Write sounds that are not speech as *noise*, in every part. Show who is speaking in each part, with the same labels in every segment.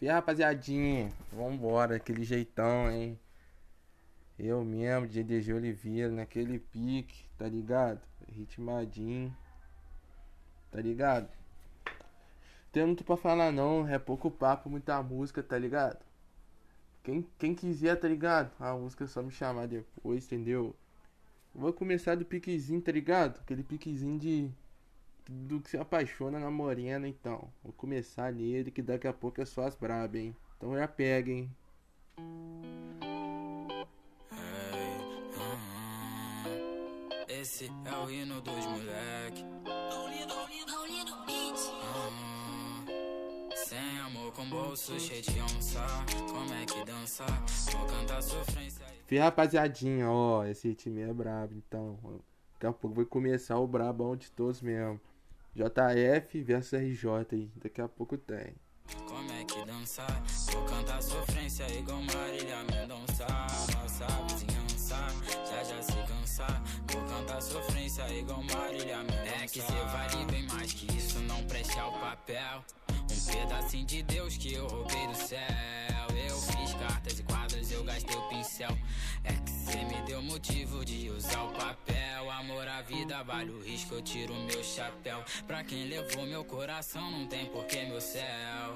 Speaker 1: E aí, rapaziadinha, vambora, aquele jeitão, hein? Eu mesmo, DDG Oliveira, naquele pique, tá ligado? Ritmadinho, tá ligado? Tem muito pra falar não, é pouco papo, muita música, tá ligado? Quem, quem quiser, tá ligado? A música é só me chamar depois, entendeu? Vou começar do piquezinho, tá ligado? Aquele piquezinho de do que se apaixona na morena, então. Vou começar nele, que daqui a pouco é só as braba, hein? Então já pega, hein?
Speaker 2: Esse é o hino dos moleque. sem amor, com bolso cheio de onça. Como é que dança? Vou cantar sofrência.
Speaker 1: Fih, rapaziadinha, ó, esse time é brabo, então. Daqui a pouco vai começar o brabão de todos mesmo. JF versus RJ aí. Daqui a pouco tem.
Speaker 2: Como é que dançar? Vou cantar sofrência igual Marília Mendonça. Nossa vizinhança já já se cansar. Vou cantar sofrência igual Marília Mendonça. É que cê vale bem mais que isso, não preste ao papel. Pedacinho de Deus que eu roubei do céu. Eu fiz cartas e quadros, eu gastei o pincel. É que cê me deu motivo de usar o papel. Amor à vida vale o risco, eu tiro meu chapéu. Pra quem levou meu coração, não tem porquê meu céu.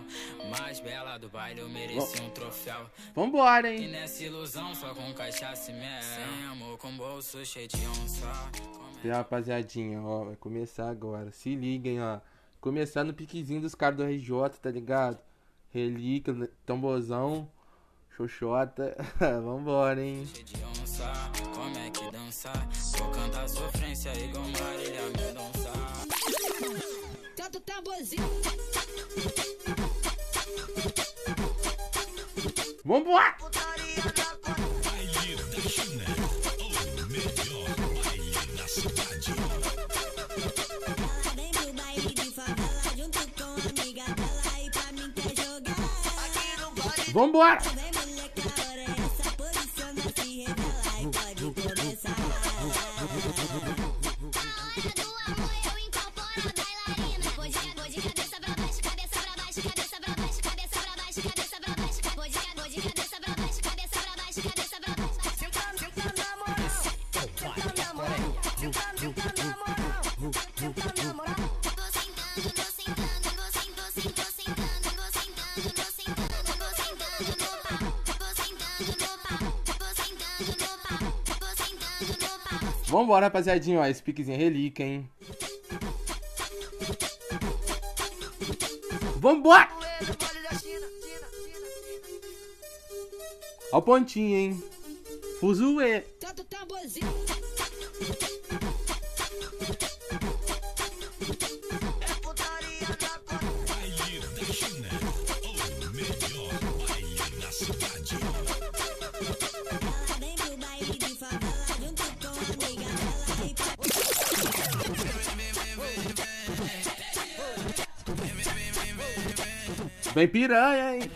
Speaker 2: Mais bela do baile, eu mereci um troféu.
Speaker 1: Vambora,
Speaker 2: E
Speaker 1: hein?
Speaker 2: nessa ilusão, só com cachaça e mel. Sem amor, com bolso cheio de onça.
Speaker 1: Rapaziadinha, ó, vai começar agora. Se liguem, ó. Começar no piquezinho dos caras do RJ, tá ligado? Relíquia, tambozão, xoxota. *laughs* Vambora, hein?
Speaker 2: cheio de onça. Como é que dança? Vou cantar sofrência igual Marília Mendonça.
Speaker 3: Tanto tamborzinho,
Speaker 1: Vambora!
Speaker 3: vem
Speaker 1: Vambora! Vambora, rapaziadinha, ó. Esse piquezinho é relíquia, hein? Vambora! Ó o pontinho, hein? Fuzuê.
Speaker 3: Vem
Speaker 1: piranha, hein?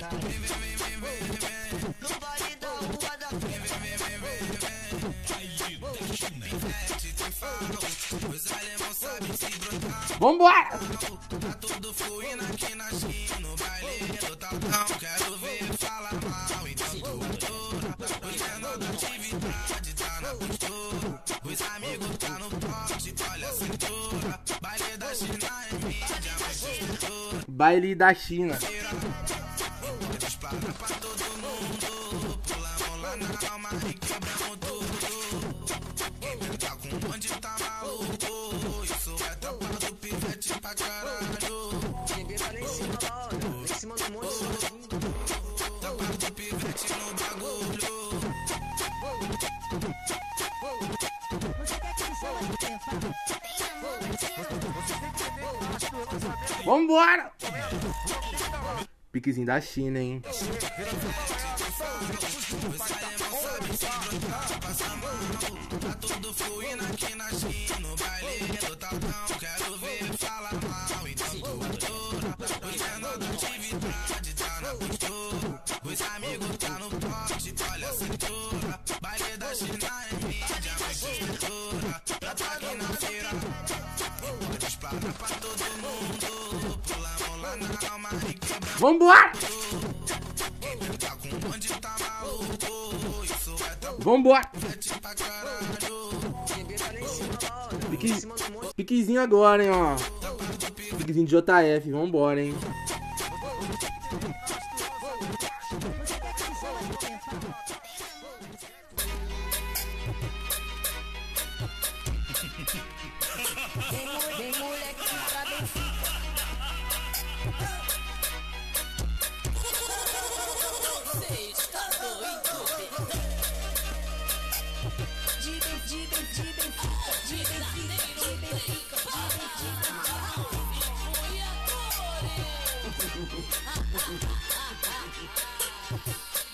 Speaker 1: Vambora!
Speaker 2: Tudo fluindo aqui na China, no baile do Tatão. Quero ver falar mal, então cultura. Hoje é nova atividade, tá na postura. Os amigos tá no pote, olha a cintura. Baile da China é mídia, mas.
Speaker 1: Baile da China. Piquezinho da China, hein? Vambora!
Speaker 4: Vambora! Pique... Piquezinho agora, hein, ó. Piquezinho de JF, vambora, hein.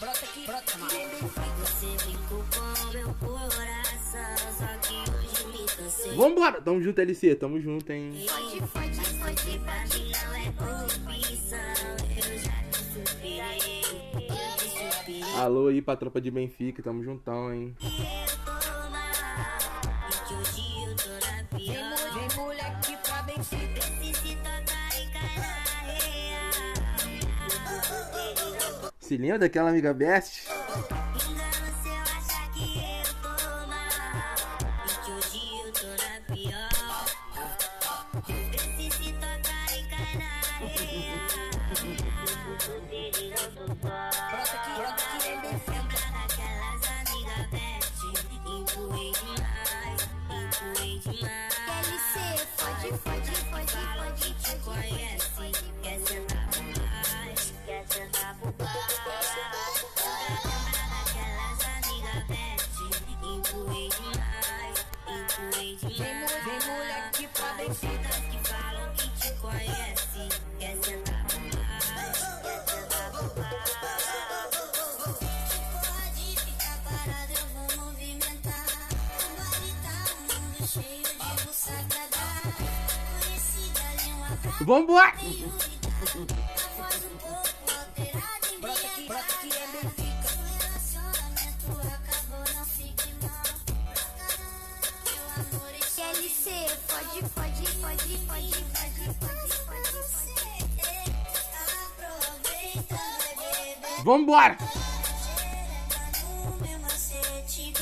Speaker 3: Brota aqui, brota aqui.
Speaker 5: Você brincou com meu coração, só que hoje me cansei.
Speaker 4: Vambora! Tamo junto, LC, tamo junto, hein.
Speaker 5: Pode, pode, pode, pra mim não é. Eu já te superei.
Speaker 4: Alô aí pra tropa de Benfica, tamo juntão, hein.
Speaker 5: Se
Speaker 4: lembra daquela amiga Best?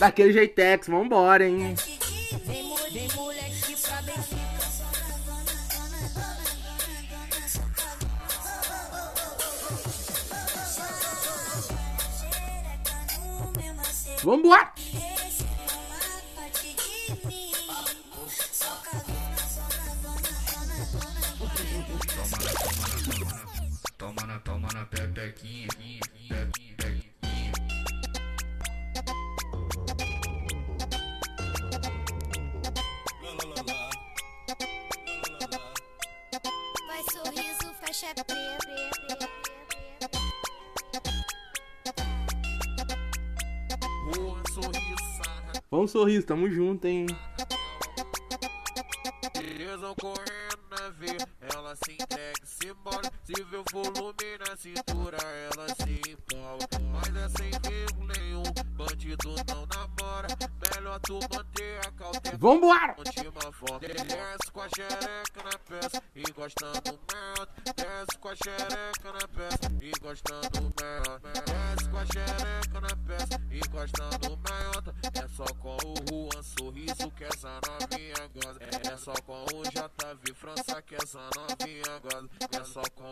Speaker 4: Daquele jeitex, vambora, hein.
Speaker 5: Sorriso,
Speaker 4: Vamos sorriso, tamo junto, hein.
Speaker 6: Beleza correndo na veia, ela se entrega e se embora. Se vê o volume na cintura, ela se empolga. Mas é sem erro nenhum, bandido não namora. Melhor tu manter a cautela.
Speaker 4: Vambora!
Speaker 6: última forma. Desce com a xereca na peça e gostando merda. Desce com a xereca na peça e gostando merda. Desce com a xereca na peça e gostando merda. É só com o Juan Sorriso que essa novinha goza. É só com o JV França que essa novinha goza. É só com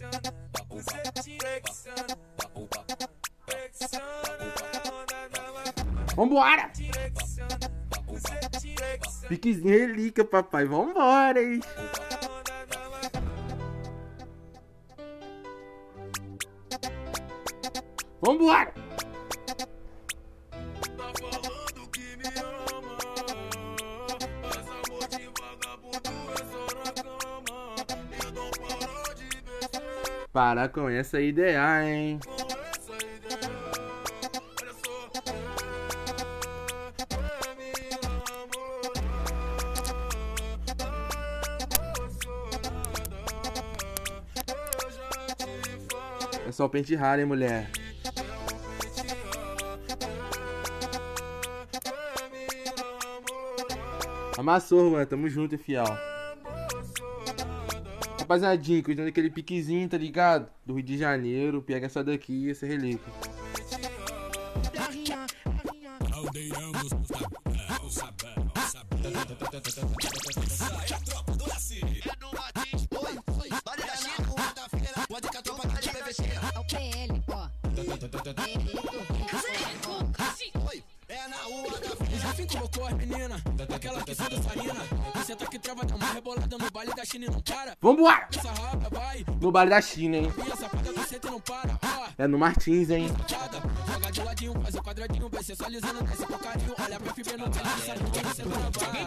Speaker 7: flexiona, você flexiona Flexiona, onda da
Speaker 4: Vambora!
Speaker 7: te flexiona,
Speaker 4: Piquezinho relíquia, papai. Vambora, hein. Vambora!
Speaker 7: Para
Speaker 4: com essa ideia, hein?
Speaker 1: É só pente raro, hein, mulher? Amassou, mano. Tamo junto, fiel. Rapaziadinho, cuidando daquele piquezinho, tá ligado? Do Rio de Janeiro. Pega essa daqui essa relíquia.
Speaker 3: É.
Speaker 8: Já as meninas, aquela que sai da rebolada no baile da China e não para.
Speaker 1: Vambora! No baile da China, hein? É no Martins, hein?
Speaker 8: Cada, joga de ladinho, faz o quadradinho, vai sensualizando, desce com carinho. Olha pra FB, não tem que saber que você tá na vara.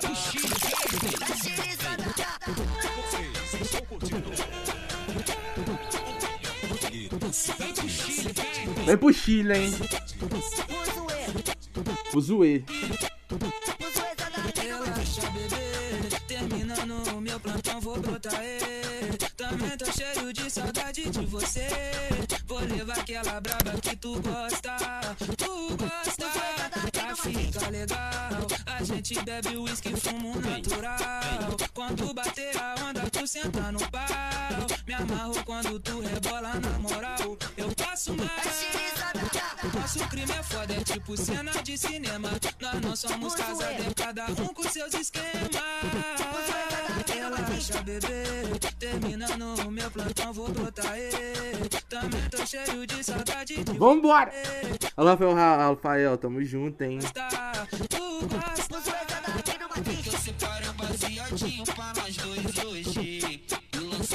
Speaker 1: Vem pro Chile, hein? O Zoe.
Speaker 8: Cheio de saudade de você. Vou levar aquela braba que tu gosta. Tu gosta, pra ficar legal. A gente bebe uísque, fumo natural. Quando bater a onda, tu senta no pau. Me amarro quando tu rebola na moral. Eu passo mais. Nosso crime é foda, é tipo cena de cinema. Nós não somos casados, cada um com seus esquemas. Relaxa, bebê. Terminando o meu plantão, vou brotar. ê. Também tô cheio de saudade de
Speaker 1: Vambora! Alô, Rafael, Ra- Rafael, tamo junto, hein?
Speaker 9: um.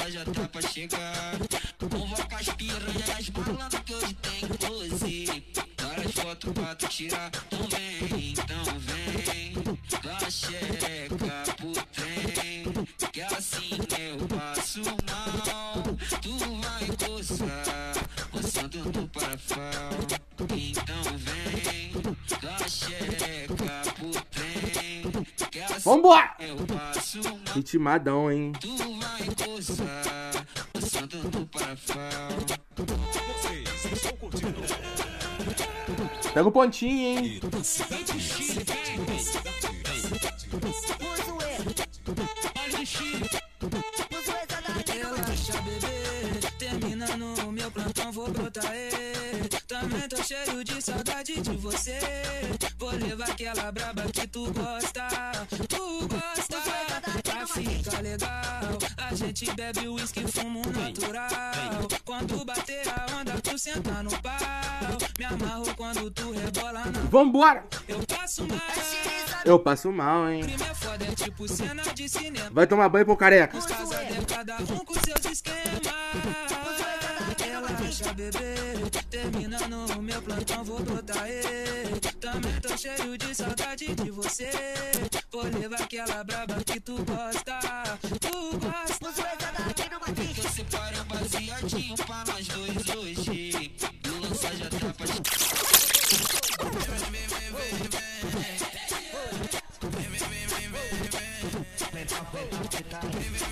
Speaker 9: E já tá pra chegar. Com as piranhas que hoje tem close. Várias fotos pra tu tirar. Então vem, então vem. Dá trem. Que assim eu passo mal. Tu vai coçar. Passando no parafal. Então vem. Dá xereca pro trem. Que assim
Speaker 1: Vambora!
Speaker 9: eu passo mal.
Speaker 1: Ritmadão, hein?
Speaker 9: Tu vai coçar, passando no parafal.
Speaker 1: Pega o pontinho, hein?
Speaker 8: Relaxa, bebê. Terminando o meu plantão, vou brotar. ê. Também tô cheio de saudade de você. Vou levar aquela braba que tu gosta. Tu gosta, pra ficar legal. A gente bebe uísque, fumo natural. Quando bater a onda, tu senta no pau. Me amarro quando tu rebola na.
Speaker 1: Vambora!
Speaker 8: Eu passo mais.
Speaker 1: Eu passo mal, hein?
Speaker 8: É foda, é tipo cena de cinema.
Speaker 1: Vai tomar banho, pô, careca.
Speaker 8: Os casados é cada um com seus esquemas. Relaxa, bebê. Terminando o meu plantão, vou brotar. ê. Também tô cheio de saudade de você. Vou levar aquela braba que tu gosta. Tu gosta.
Speaker 9: Eu separo um baseadinho pra nós dois hoje. E o lança já tá pra chegar.
Speaker 2: Os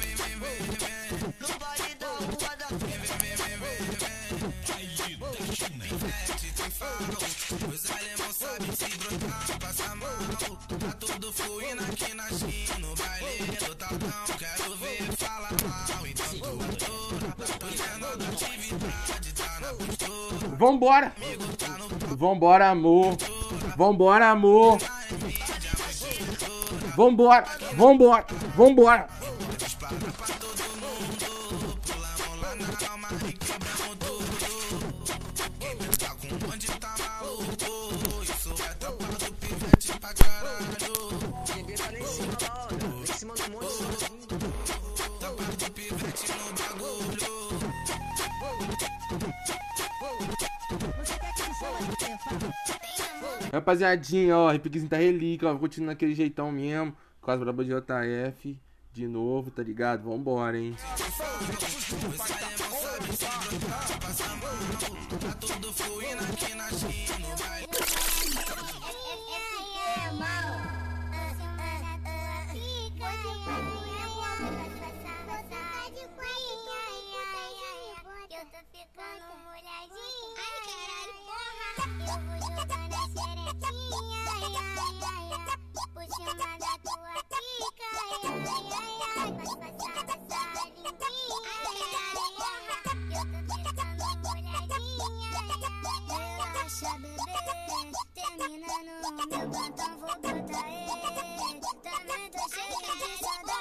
Speaker 1: Vambora! Vambora, amor! Vambora, amor! Vambora! Vambora! Vambora! Rapaziadinha, ó, repiquezinho tá relíquia, ó, continuando naquele jeitão mesmo, com as brabas de JF, de novo, tá ligado? Vambora, hein?
Speaker 10: Eu tô ficando xerequinha, ai, ai,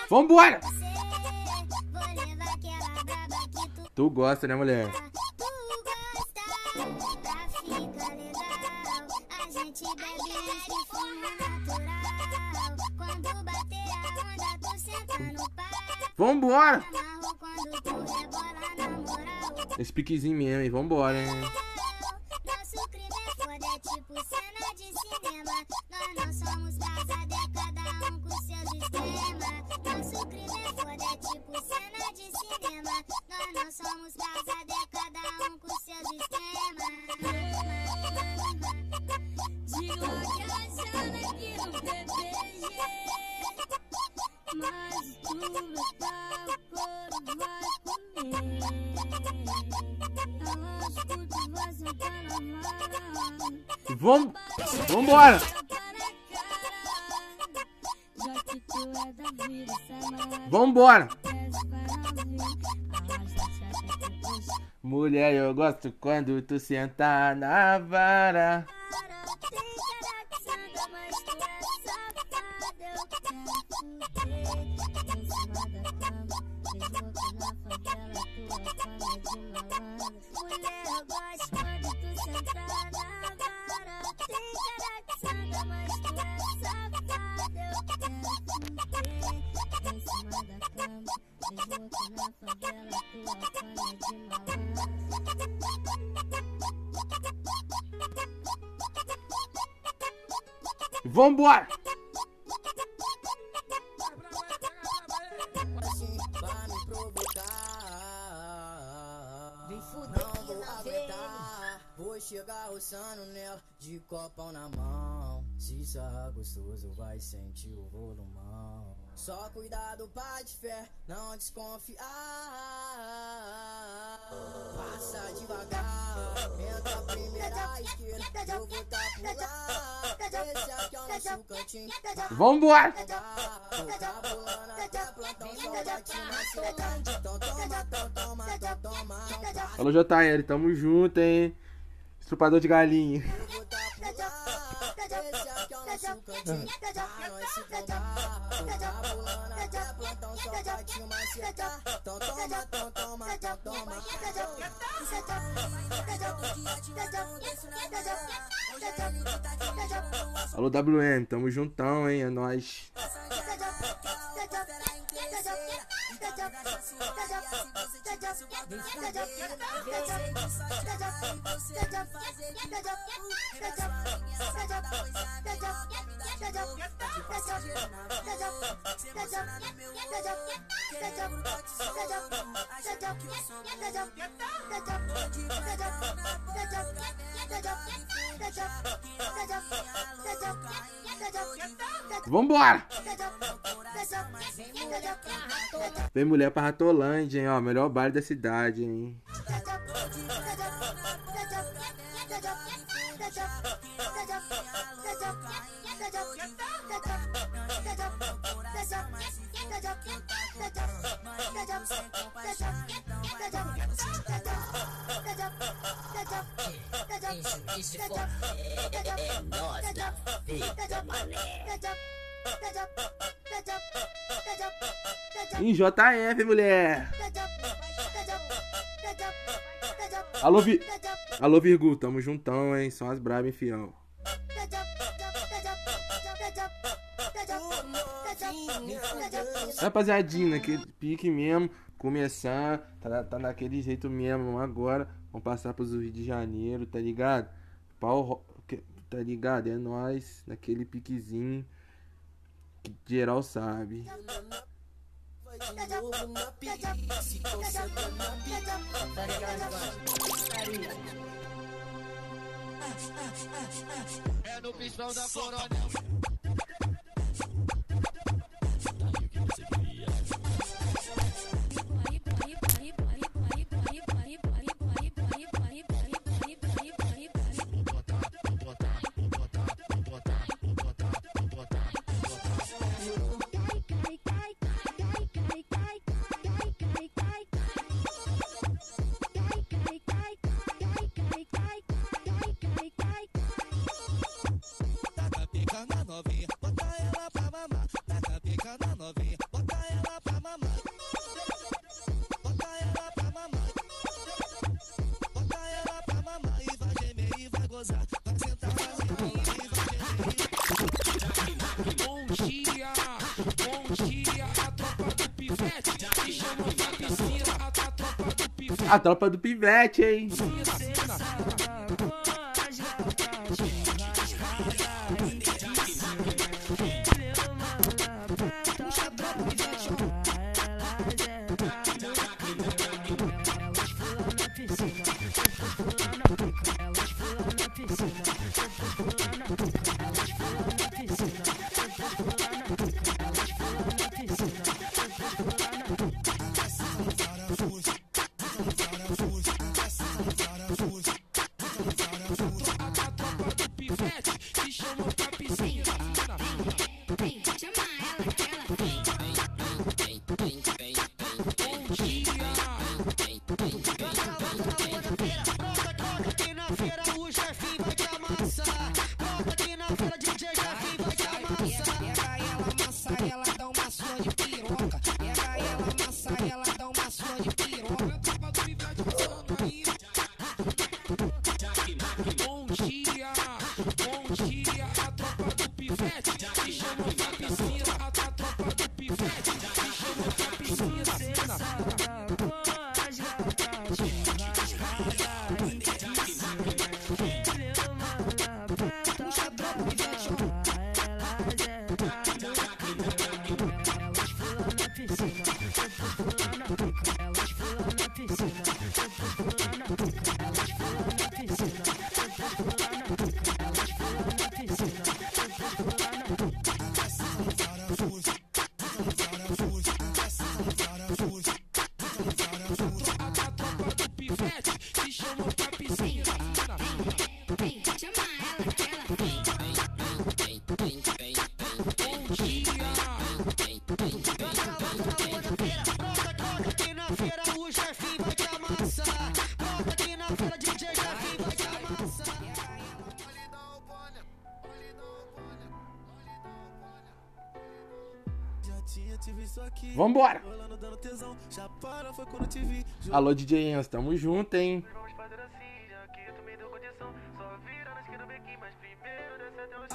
Speaker 1: Vambora!
Speaker 10: tu
Speaker 1: gosta, né, mulher?
Speaker 10: Tu gosta, tá gente bebe uísque e fuma natural. Quando bater a onda, tu senta no pau.
Speaker 1: Vambora! Esse piquezinho mesmo, hein? Vambora, hein?
Speaker 10: Nosso crime é tipo cena de cinema. Nós não somos casados, é cada um com seus esquemas. Nosso crime é foda, é tipo cena de cinema. Nós não somos casados, é cada um com seus esquemas.
Speaker 3: Digo que achando que o PPG Mas tu botar o couro vai comer É lógico que vai sentar na vara
Speaker 1: Vam... Vambora! Vambora! Mulher, eu gosto quando tu senta na vara.
Speaker 3: Em cima da cama. Desloco na favela, tua fama de malandro.
Speaker 1: Vambora!
Speaker 11: assim Não vou
Speaker 3: na
Speaker 11: aguentar. Vou chegar roçando nela de copão na mão. Se sarrar gostoso, vai sentir o volumão. Só cuidado, pai de fé, não desconfiar. Passa devagar, entra a primeira esquerda, eu vou tá por lá. Esse aqui é o nosso cantinho.
Speaker 1: Vambora!
Speaker 11: Tá pulando até plantão, bate na sua. Então toma, então toma, então toma.
Speaker 1: Alô, JR, tamo junto, hein? Estrupador de galinha.
Speaker 11: Eu vou tá por lá. Esse aqui é o nosso cantinho. Pra se drogar. Tá pulando até plantão, só. Então toma, então toma, então toma.
Speaker 1: Alô, WM, tamo juntão, hein? É nóis. Vambora! Vem mulher pra Ratolândia, hein? Ó, melhor baile da cidade, hein? Em JF, mulher! Alô, Vi... Alô, Virgu, tamo juntão, hein? São as brabas, hein, fiel. Rapaziadinha, naquele pique mesmo, começar, tá, tá naquele jeito mesmo agora. Vamos passar pros Rio de Janeiro, tá ligado? Pau, tá ligado? É nóis, naquele piquezinho que geral sabe.
Speaker 7: É no pistão da coronel.
Speaker 1: A tropa do pivete, hein?
Speaker 12: Pivete. Te chamou pra piscina, a, tropa do pivete.
Speaker 1: Alô, DJ Enzo, tamo junto, hein?
Speaker 7: Só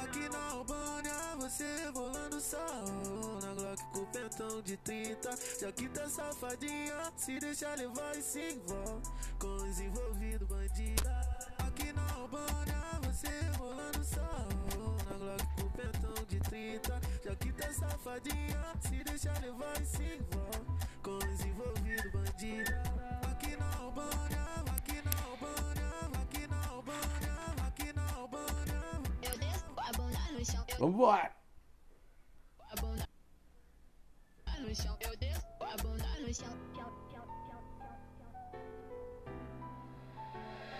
Speaker 7: aqui, na Albânia, você rolando sarro. Na Glock com pentão de 30. Já que tá safadinha, se deixa levar e se envolve. Com os envolvidos, bandida. Aqui na Albânia, você rolando sarro. Na Glock com pentão de 30. Já que tá safadinha, se deixa levar e se envolve. Com os envolvidos, bandida. Aqui na Albânia, aqui na Albânia, aqui na Albânia, aqui na Albânia.
Speaker 10: Eu desço a bunda no chão. Eu
Speaker 1: Vambora!
Speaker 10: a bunda no chão. Eu desço a bunda no chão.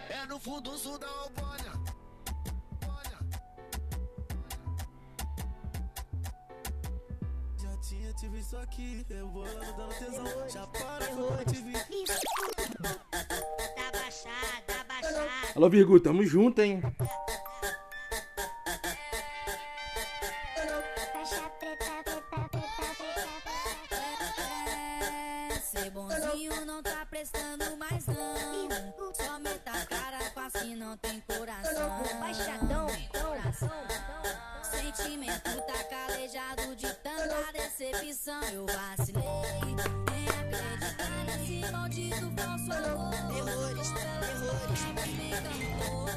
Speaker 7: É no fundo sul da Albânia. Visto aqui, rebolando, dando tesão. Já para, foi quando te vi.
Speaker 3: Tá baixado, tá baixado.
Speaker 1: Alô, Virgu, tamo junto, hein?
Speaker 3: Faixa preta, preta, preta, preta. Ser bonzinho não tá prestando mais não. Só meta a cara assim não tem coração. Baixadão, coração. Sentimento tá calejado de tanta decepção. Eu vacilei em acreditar nesse maldito falso amor. Me enganou.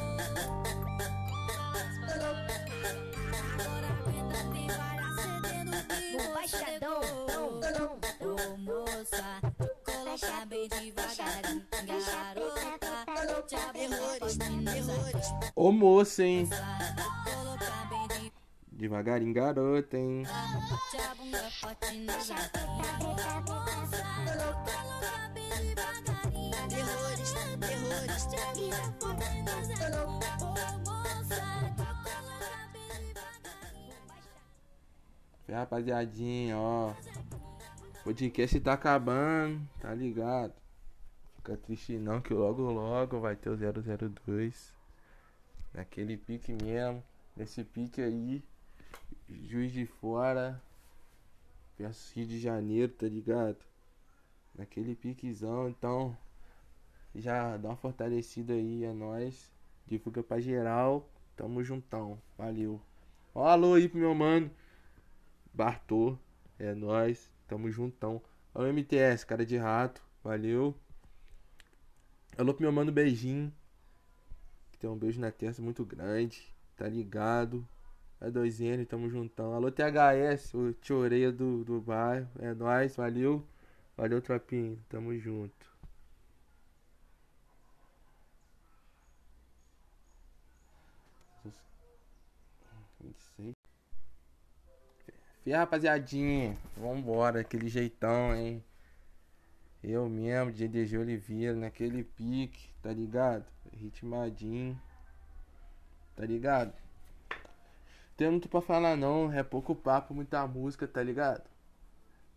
Speaker 3: Agora aguenta, tem várias cedendo que você
Speaker 12: Baixadão.
Speaker 3: Ô moça, coloca bem devagarinho, garota. Te terrorista,
Speaker 1: Ô moça, hein? Devagarinho, garota, hein? Rapaziadinha, ó. O podcast tá acabando, tá ligado? Fica triste não, que logo logo vai ter o 002. Naquele pique mesmo. Nesse pique aí. Juiz de Fora. Versus Rio de Janeiro, tá ligado? Naquele piquezão, então. Já dá uma fortalecida aí, é nóis. Divulga pra geral. Tamo juntão. Valeu. Ó, alô aí pro meu mano. Bartô, é nóis, tamo juntão. O MTS, cara de rato, valeu. Alô pro meu mano Beijinho. Que tem um beijo na testa muito grande. Tá ligado? É 2N, tamo juntão. Alô THS, o tio Oreia do, do bairro. É nóis, valeu. Valeu, tropinho. Tamo junto. E aí, rapaziadinha, vambora, aquele jeitão, hein? Eu mesmo, DDG Oliveira, naquele pique, tá ligado? Ritmadinho, tá ligado? Tem muito pra falar não, é pouco papo, muita música, tá ligado?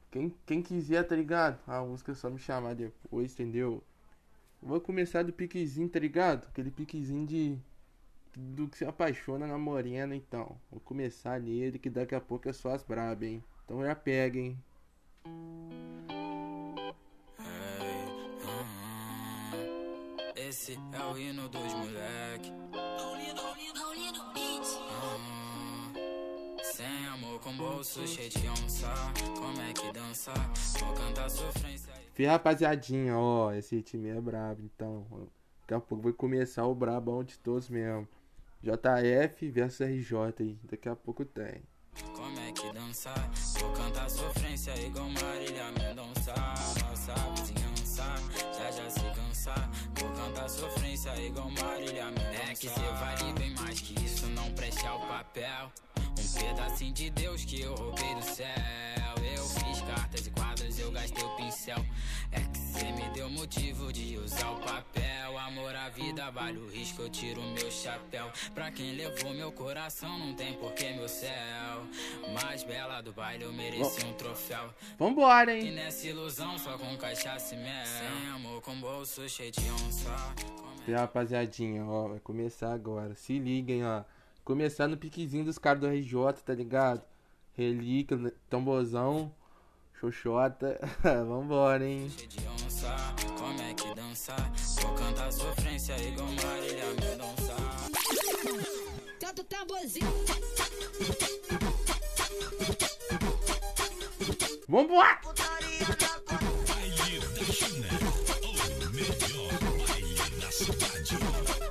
Speaker 1: Quem, quem quiser, tá ligado? A música é só me chamar depois, entendeu? Vou começar do piquezinho, tá ligado? Aquele piquezinho de. Do que se apaixona na morena, então. Vou começar nele, que daqui a pouco é só as braba, hein? Então já pega, hein?
Speaker 2: Esse é o hino dos moleque.
Speaker 1: Fih, rapaziadinha, ó, esse time é brabo, então. Daqui a pouco vai começar o brabão de todos mesmo. JF versus RJ aí, daqui a pouco tem.
Speaker 2: Como é que dança? Vou cantar sofrência igual Marília Mendonça. Nossa vizinhança já já se cansa. Vou cantar sofrência igual Marília Mendonça. É que cê vale bem mais que isso, não preste ao papel. Um pedacinho de Deus que eu roubei do céu. Eu fiz cartas e quadros, eu gastei o pincel. É que cê me deu motivo de usar o papel. Amor à vida, vale o risco, eu tiro meu chapéu. Pra quem levou meu coração, não tem porquê meu céu. Mais bela do baile, eu mereci um troféu.
Speaker 1: Vambora,
Speaker 2: E
Speaker 1: hein?
Speaker 2: nessa ilusão, só com cachaça e mel. Sem amor, com bolso cheio de onça.
Speaker 1: Fih, rapaziadinha, ó, vai começar agora. Se liguem, ó. Começar no piquezinho dos caras do RJ, tá ligado? Relíquia, tambozão, xoxota. *laughs* Vambora, hein?
Speaker 2: cheio de onça. Como é que dança? Vou cantar sofrência igual Marília Mendonça.
Speaker 13: Tanto tamborzinho.
Speaker 1: Vambora!
Speaker 4: Vem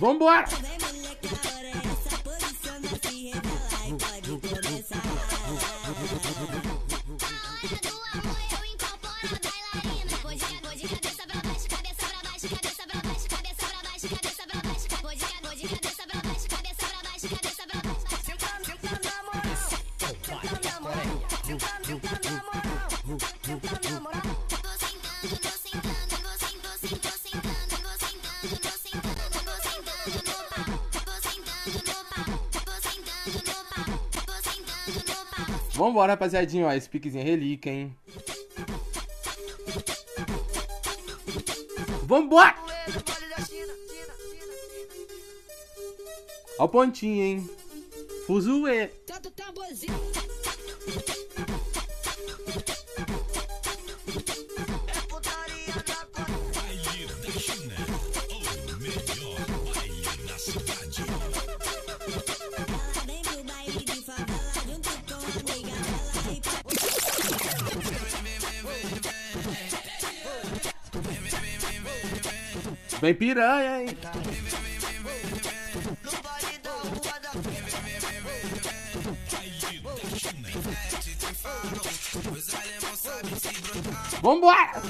Speaker 1: Vambora! Vambora, rapaziadinha, ó. Esse piquezinho é relíquia, hein? Vambora! Ó o pontinho, hein? Fuzuê.
Speaker 13: Tanto tamborzinho.
Speaker 4: Vem
Speaker 1: piranha, hein? Vambora!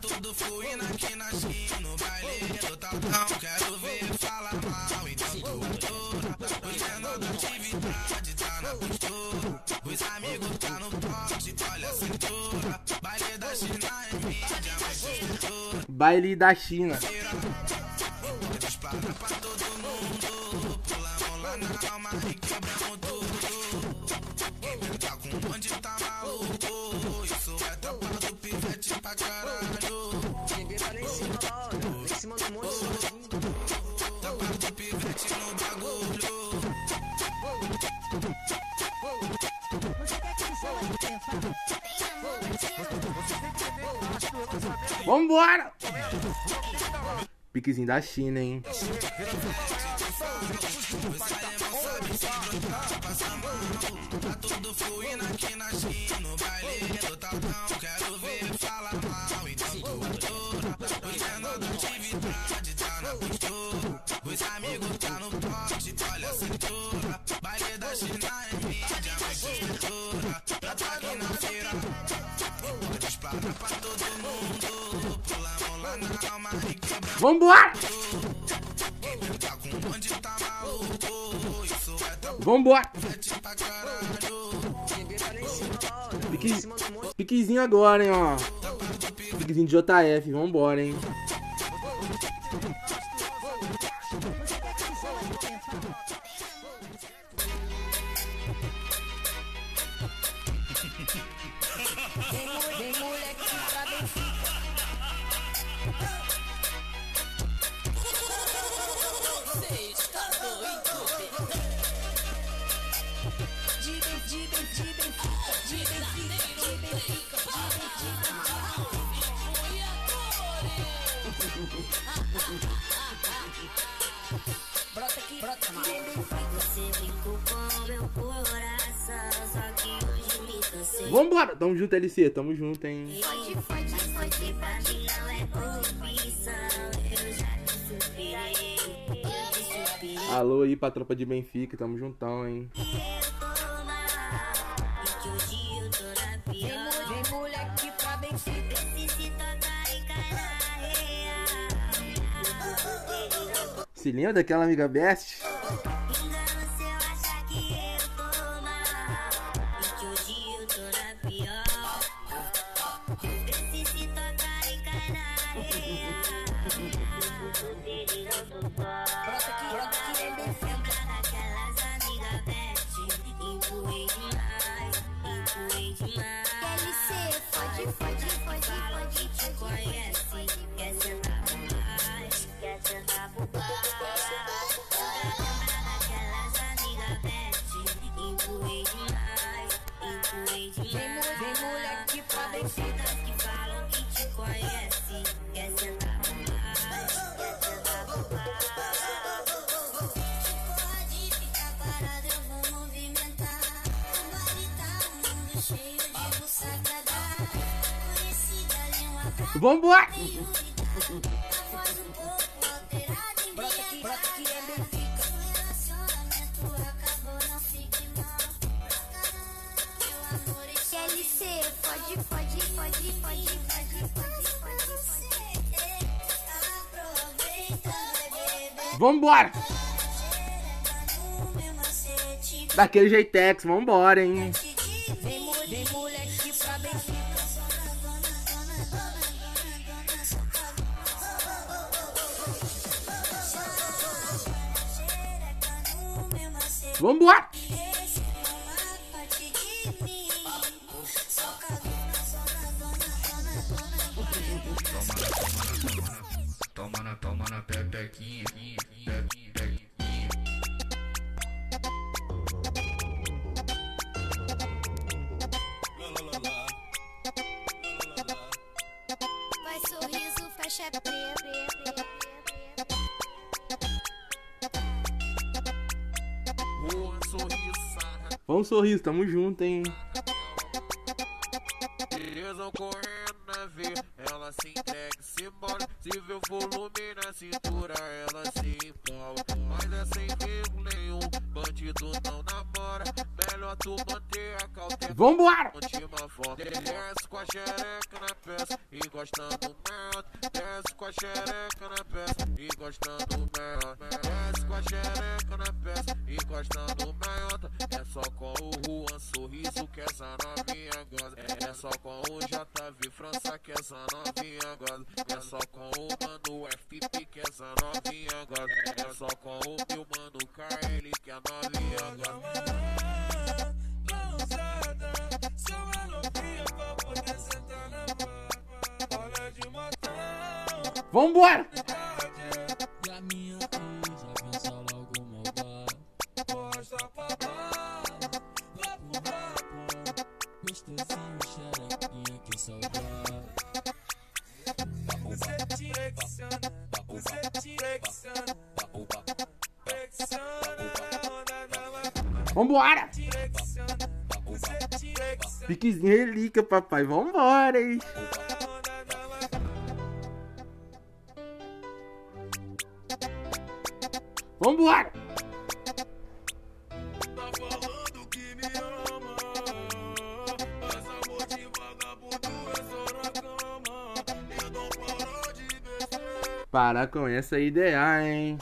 Speaker 14: Tudo fluindo aqui na China, no baile do Tatão. Quero ver falar mal, então cultura. Os menor da atividade tá na postura. Os amigos tá no pote, olha a cintura. Baile da China é mídia, mais estrutura.
Speaker 1: Baile da China. Vambora! Piquezinho da China, hein?
Speaker 4: Vambora! Vambora! Pique... Piquezinho agora, hein, ó. Piquezinho de JF, vambora, hein. junto, LC. Tamo junto, hein? Alô aí pra tropa de Benfica, tamo juntão, hein?
Speaker 1: Se
Speaker 4: lembra daquela amiga Best?
Speaker 1: Vamos que que te conhece. Quer sentar no ficar parado, eu vou movimentar. Tá um mundo cheio de. Por esse
Speaker 4: Vambora!
Speaker 1: Vambora!
Speaker 4: Daquele jeitex, vambora, hein?
Speaker 15: sorriso,
Speaker 4: tamo junto, hein? Vambora! Piquezinho relíquia, papai. Vambora, hein? Vambora!
Speaker 1: Para com essa ideia, hein?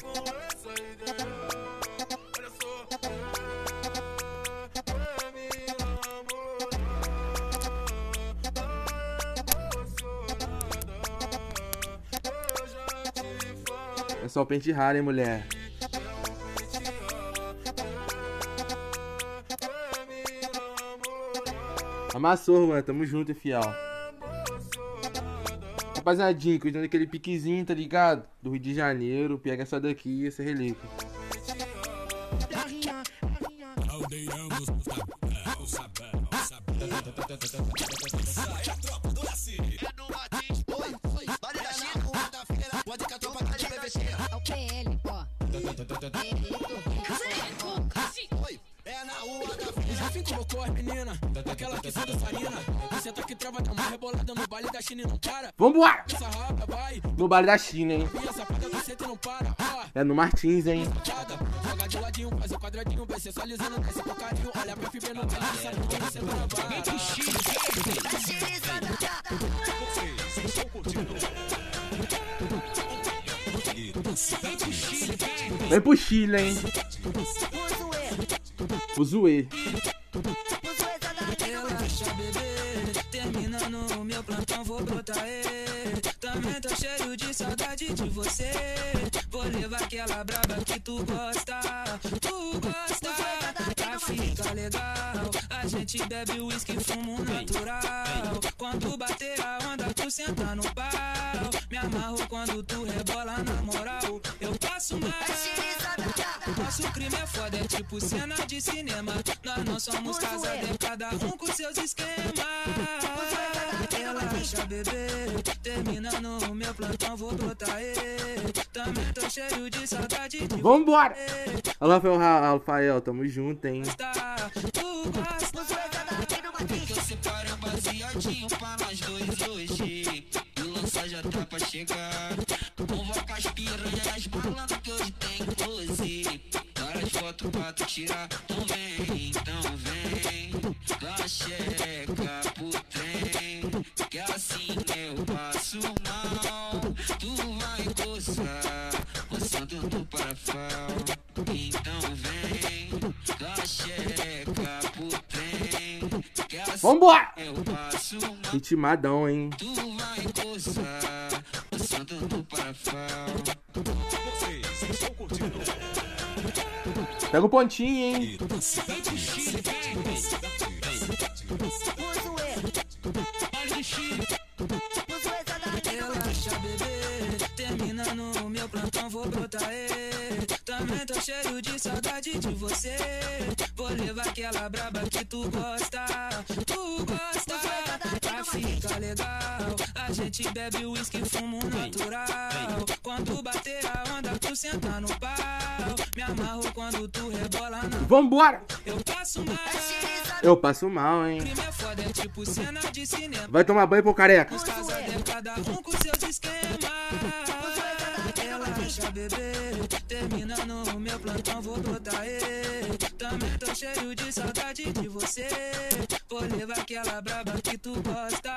Speaker 1: Só pente raro, hein, mulher? Amassou, mano. Tamo junto, fiel. Rapaziadinho, cuidando daquele piquezinho, tá ligado? Do Rio de Janeiro. Pega essa daqui e essa relíquia.
Speaker 16: É
Speaker 17: rebolada no baile da China e não para.
Speaker 1: Vambora!
Speaker 17: Essa rapa vai,
Speaker 1: No baile da China, hein?
Speaker 17: e essa pata do centro não para. Ó,
Speaker 1: É no Martins, hein?
Speaker 17: Joga de ladinho, faz o quadradinho, vai sensualizando, desce com carinho. Olha pra FB tá.
Speaker 1: Vem pro Chile, hein? O Zoe.
Speaker 8: Vou brotar. ê. Também tô cheio de saudade de você. Vou levar aquela braba que tu gosta. Tu gosta, pra ficar legal. A gente bebe uísque, fumo natural. Quando bater a onda, tu senta no pau. Me amarro quando tu rebola na moral. Eu passo mais. Nosso crime é foda, é tipo cena de cinema. Nós não somos casados, cada um com seus esquemas. Relaxa, bebê. Terminando o meu plantão, vou brotar. ê. Também tô cheio de saudade de
Speaker 1: Vambora! Alô, Rafael, Ra- Rafael, tamo junto, hein?
Speaker 8: Tu gosta que eu separo baseadinho pra nós dois hoje. O lança já tá pra chegar. Convoca as piranhas que hoje tem close. Várias fotos pra tu tirar. Então vem, então vem. Dá
Speaker 1: Vambora! Ritmadão, hein? Pega o pontinho, hein?
Speaker 8: Relaxa, bebê. Terminando o meu plantão, vou brotar. ê. Também tô cheio de saudade de você. Vou levar aquela braba que tu gosta. Legal. A gente bebe uísque, fumo natural. Quando bater a onda, tu senta no pau. Me amarro quando tu rebola na
Speaker 1: Vambora!
Speaker 8: Eu passo mais.
Speaker 1: Eu passo mal, hein?
Speaker 8: É foda, é tipo cena de cinema.
Speaker 1: Vai tomar banho, pô, careca.
Speaker 8: Os casados, cada um com seus esquemas. Relaxa, bebê. Terminando o meu plantão, vou brotar. ê. Também tô cheio de saudade de você. Vou levar aquela braba que tu gosta.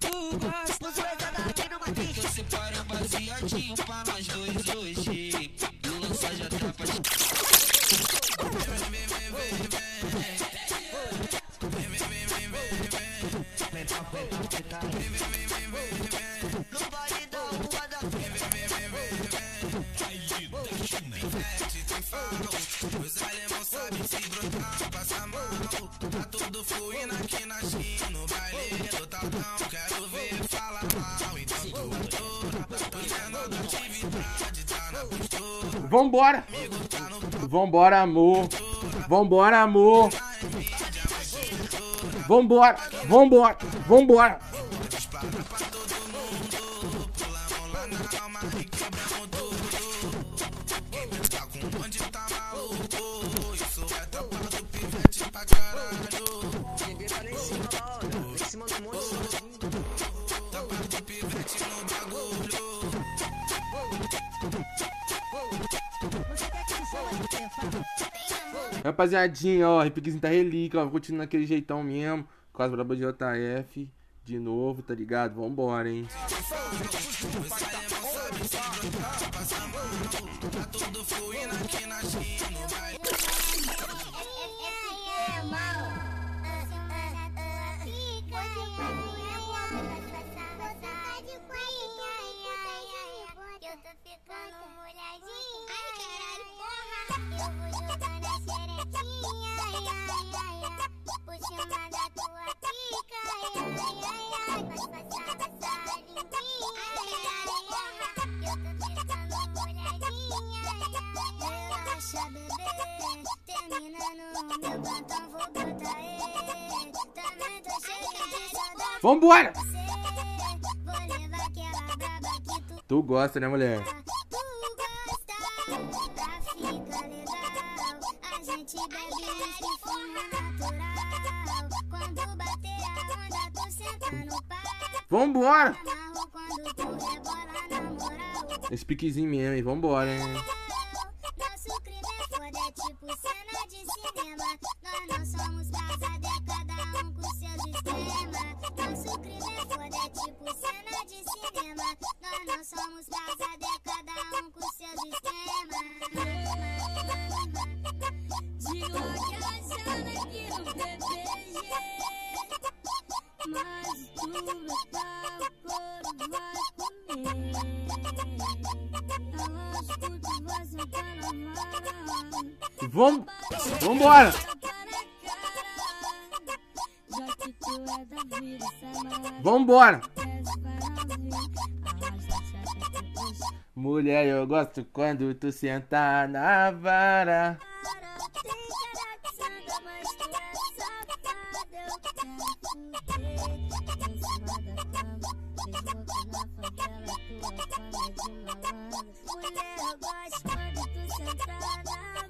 Speaker 8: Tu gosta. Que eu separo um baseadinho pra nós dois hoje. E o lança já tá pra
Speaker 14: fluindo aqui na China. No baile do tatão, quero ver falar mal. Tu adora, tô atividade, tá na postura.
Speaker 1: Vambora! Vambora, amor! Vambora, amor! Vambora! Vambora! Vambora! Rapaziadinha, ó, repiquezinho tá relíquia, ó, continuando naquele jeitão mesmo. Com as brabas de JF. De novo, tá ligado? Vambora, hein?
Speaker 10: Sabe
Speaker 1: onda, tu senta no pau.
Speaker 18: Vambora! Esse piquezinho mesmo, hein? Vambora, hein?
Speaker 1: É tipo cena de cinema. Nós não somos casa, é cada um com seus esquemas. Nosso crime é foda, é tipo cena de cinema. Nós não somos casa, é cada um com seus esquemas.
Speaker 5: Digo que achando que o Mas tu botar o couro vai comer É lógico que vai sentar na vara
Speaker 18: Vam... Vambora!
Speaker 5: Já que tu é da vida, sai mais
Speaker 18: Vambora! Mulher, eu gosto quando tu senta na vara.
Speaker 5: Sanga, mas tu é safada na favela tua fama de malandro Mulher, eu gosto quando tu senta na vara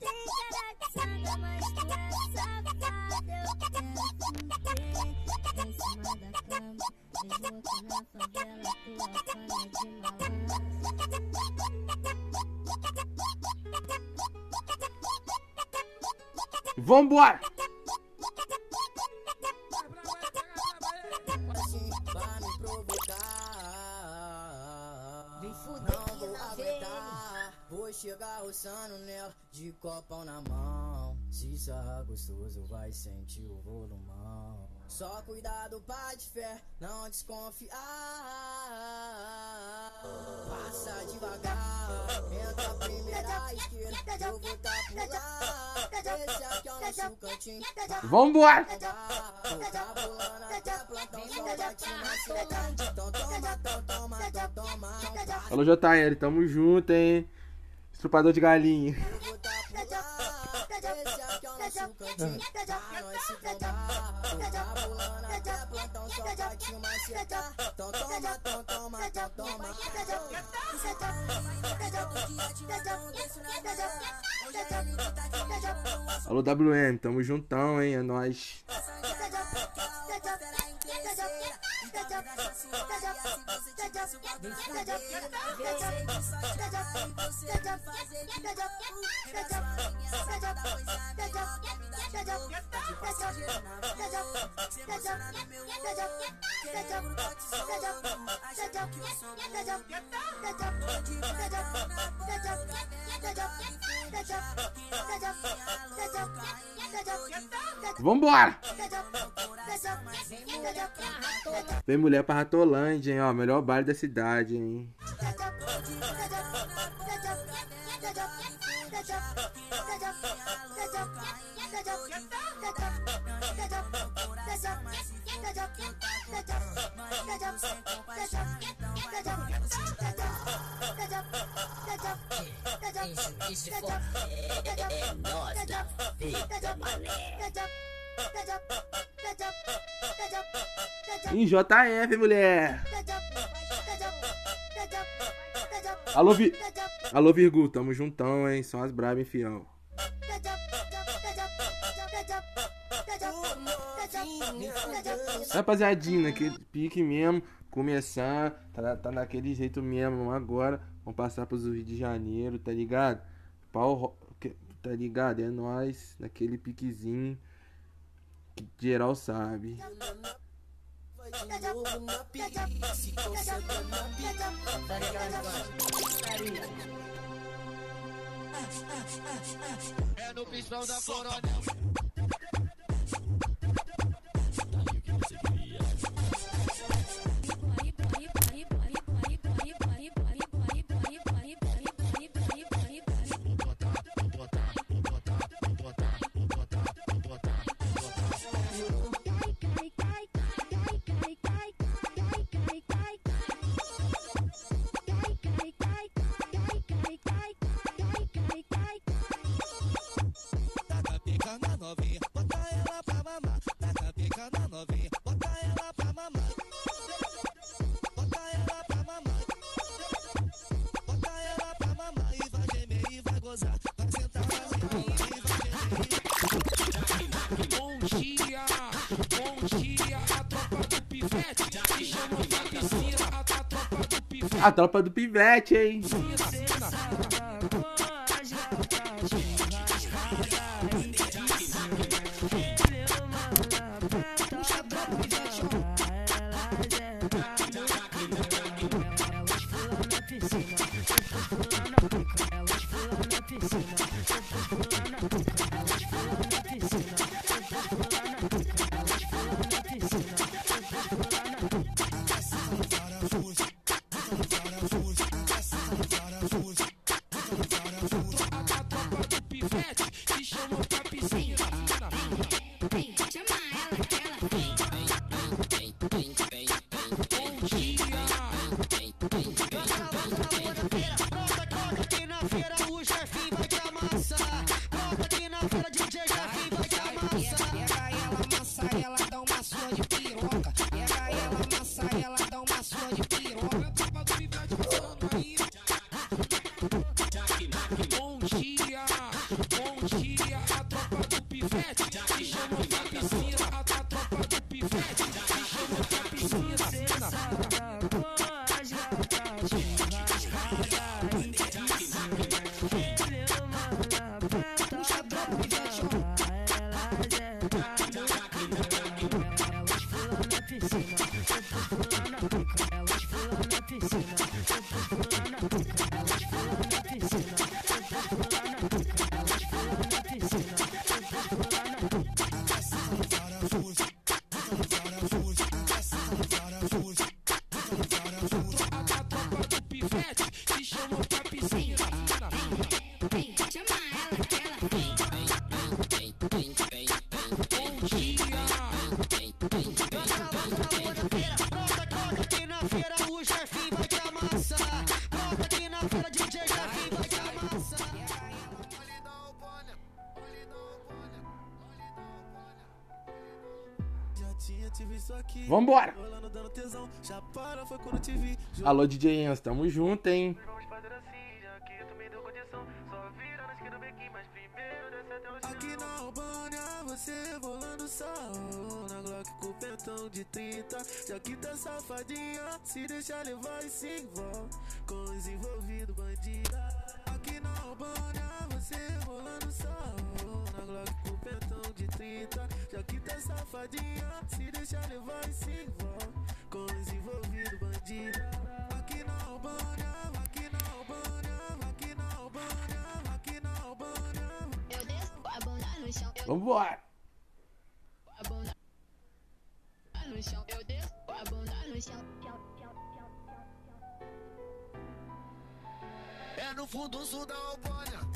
Speaker 5: Tem safada é de malandro
Speaker 18: Vambora!
Speaker 11: vai me provocar. Não vou aguentar. Vou chegar roçando nela de copão na mão. Se sarrar gostoso, vai sentir o volumão. Só cuidado, pai de fé, não desconfiar. Passa devagar, entra a primeira esquerda, eu vou tá por lá. Esse aqui é o nosso cantinho.
Speaker 18: Vambora!
Speaker 11: Tá bolando até plantão, só bate na Solange. Então toma, então toma, então toma.
Speaker 18: Alô, JL, tamo junto, hein? Estrupador de galinha. Alô, WM, tamo juntão, hein? É nóis. Vambora! Vem mulher pra Ratolândia, hein? Ó, melhor baile da cidade, hein?
Speaker 19: Isso fita, mané.
Speaker 18: Em JF, mulher! Alô, Vi... Alô, Virgu, tamo juntão, hein? São as brabas, hein, fiel. Rapaziadinha, naquele pique mesmo, começar, tá, tá naquele jeito mesmo agora. Vamos passar pros Rio de Janeiro, tá ligado? Pau, tá ligado? É nóis, naquele piquezinho que geral sabe.
Speaker 20: É no pistão da coronel.
Speaker 1: A tropa do pivete,
Speaker 12: hein? Alô, DJ Enzo, tamo junto, hein?
Speaker 7: Aqui, na Albânia, você rolando sal. Na Glock com pentão de 30. Já que tá safadinha, se deixa levar e se envolve. Com os envolvidos, bandida. Aqui na Albânia, você rolando sal. Na Glock com pentão de 30. Já que tá safadinha, se deixa levar e se envolve. Com os envolvidos, bandida. Aqui na Albânia, aqui na Albânia, aqui na Albânia, aqui na Albânia.
Speaker 21: Eu desço a bunda no chão, eu
Speaker 12: Vambora!
Speaker 21: a bunda no chão, eu desço a bunda no chão.
Speaker 7: É no fundo sul da Albânia.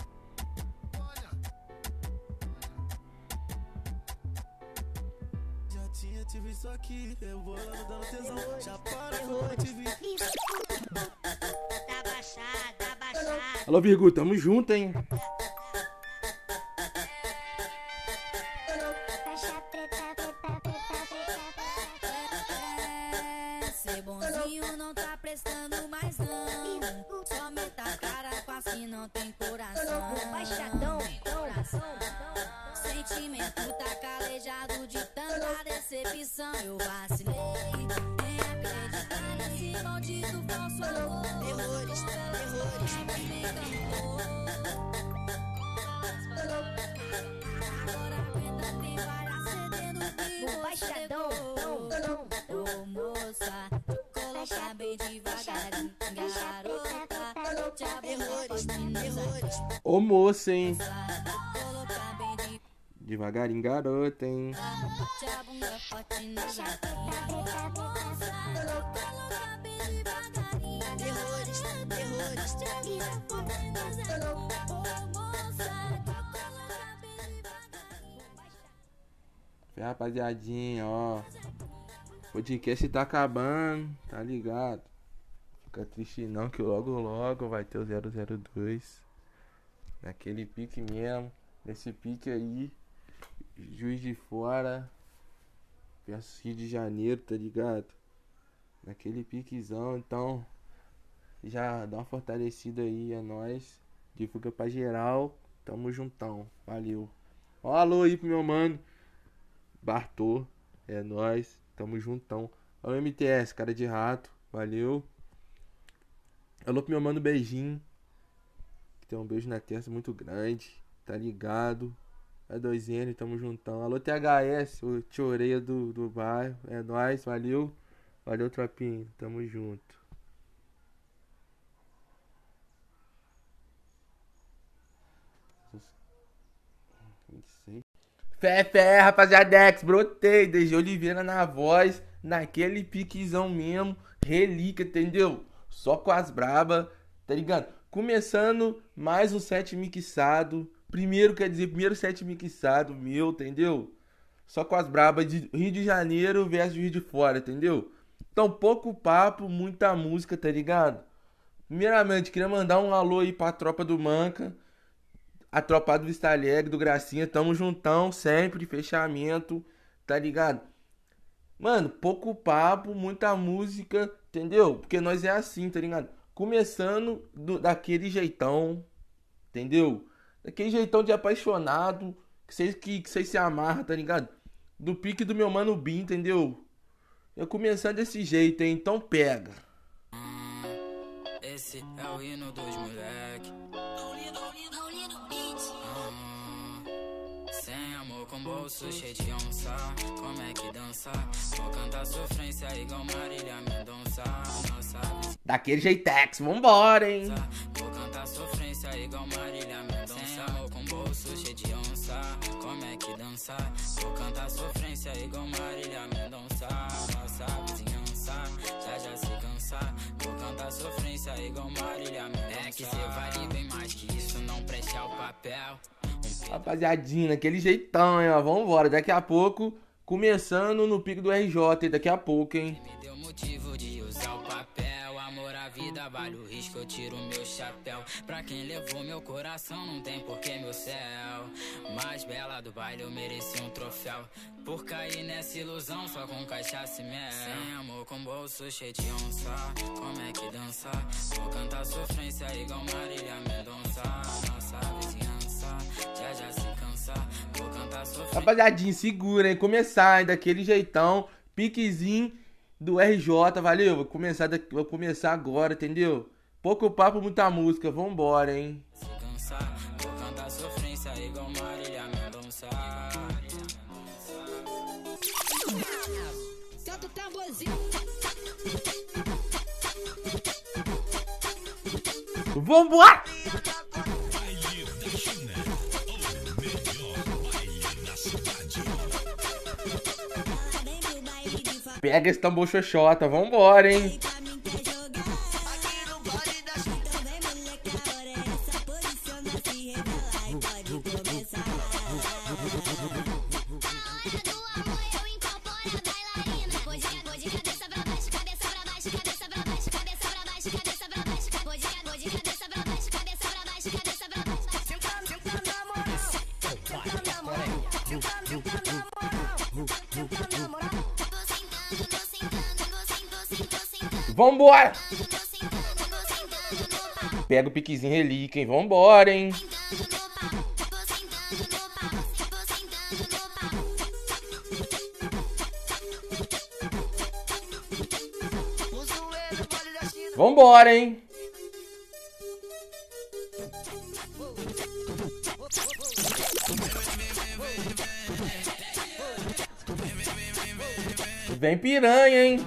Speaker 7: Te visto aqui, rebolando, dando tesão. Já para, quando te vi.
Speaker 4: Tá baixado, tá baixado.
Speaker 12: Alô, Virgu, tamo junto, hein?
Speaker 3: Ser bonzinho não tá prestando mais não. Só meta a cara com assim não tem coração. Coração sentimento tá calejado de tanta decepção. Eu vacilei nem acreditar nesse maldito falso amor. Terrores, terrores. Agora aguenta, tem várias cedendo no
Speaker 4: o baixadão.
Speaker 3: Ô
Speaker 4: moça, coloca
Speaker 3: bem devagarinho, garota. Te abriu, terrores, terrores.
Speaker 1: Ô moça, hein? Devagarinho, garota, hein? Fé, rapaziadinha, ó. Podcast tá acabando, tá ligado? Fica triste não, que logo logo vai ter o 002. Naquele pique mesmo. Nesse pique aí. Juiz de Fora. Versus Rio de Janeiro, tá ligado? Naquele piquezão, então. Já dá uma fortalecida aí, é nóis. Divulga pra geral. Tamo juntão. Valeu. Ó, alô aí pro meu mano. Bartô. É nóis. Tamo juntão. Alô, MTS, cara de rato. Valeu. Alô pro meu mano Beijinho. Que tem um beijo na testa muito grande. Tá ligado? É 2N, tamo juntão. Alô, THS, o tio Oreia do, do bairro. É nóis, valeu. Valeu, tropinho. Tamo junto. Fé, fé, rapaziadex, brotei, desde Oliveira na voz, naquele piquezão mesmo, relíquia, entendeu? Só com as braba, tá ligado? Começando mais um set mixado, primeiro, quer dizer, primeiro set mixado meu, entendeu? Só com as brabas de Rio de Janeiro versus Rio de Fora, entendeu? Então, pouco papo, muita música, tá ligado? Primeiramente, queria mandar um alô aí pra tropa do Manca, a tropa do Vista Alegre, do Gracinha, tamo juntão, sempre, fechamento, tá ligado? Mano, pouco papo, muita música, entendeu? Porque nós é assim, tá ligado? Começando do, daquele jeitão, entendeu? Daquele jeitão de apaixonado, que vocês que, que se amarram, tá ligado? Do pique do meu mano Bin, entendeu? Eu começando desse jeito, hein? Então pega.
Speaker 2: Esse é o hino dos. Com bolso cheio de onça. Como é que dança? Vou cantar sofrência igual Marília Mendonça. Nossa
Speaker 1: Daquele jeitex, vambora, hein?
Speaker 2: Vou cantar sofrência igual Marília Mendonça. Sem amor com bolso cheio de onça. Como é que dança? Vou cantar sofrência igual Marília Mendonça. Nossa vizinhança já já se cansa. Vou cantar sofrência igual Marília Mendonça. É que cê vale bem mais que isso, não preste ao papel.
Speaker 1: Rapaziadinha, naquele jeitão, hein, ó. Vambora. Daqui a pouco, começando no pico do RJ? Daqui a pouco, hein?
Speaker 2: Deu motivo de usar o papel. Amor à vida, vale o risco, eu tiro meu chapéu. Pra quem levou meu coração, não tem porquê meu céu. Mais bela do baile, eu mereci um troféu. Por cair nessa ilusão, só com cachaça e mel. Sem amor, com bolso cheio de onça. Como é que dança? Vou cantar sofrência igual Marília Mendonça. Nossa vizinhança se.
Speaker 1: Rapaziadinha, segura, hein? Começar, hein? Daquele jeitão. Piquezinho do RJ, valeu? Vou começar, daqui, vou começar agora, entendeu? Pouco papo, muita música. Vambora, hein?
Speaker 2: Cansa, vou cantar sofrência igual Marília Mendonça.
Speaker 21: Canta o tamborzinho.
Speaker 1: Vambora! Pega esse tambor xoxota, vambora, hein? Vambora! Pega o piquezinho relíquia, hein? Vambora, hein? Vambora, hein? Vem piranha, hein?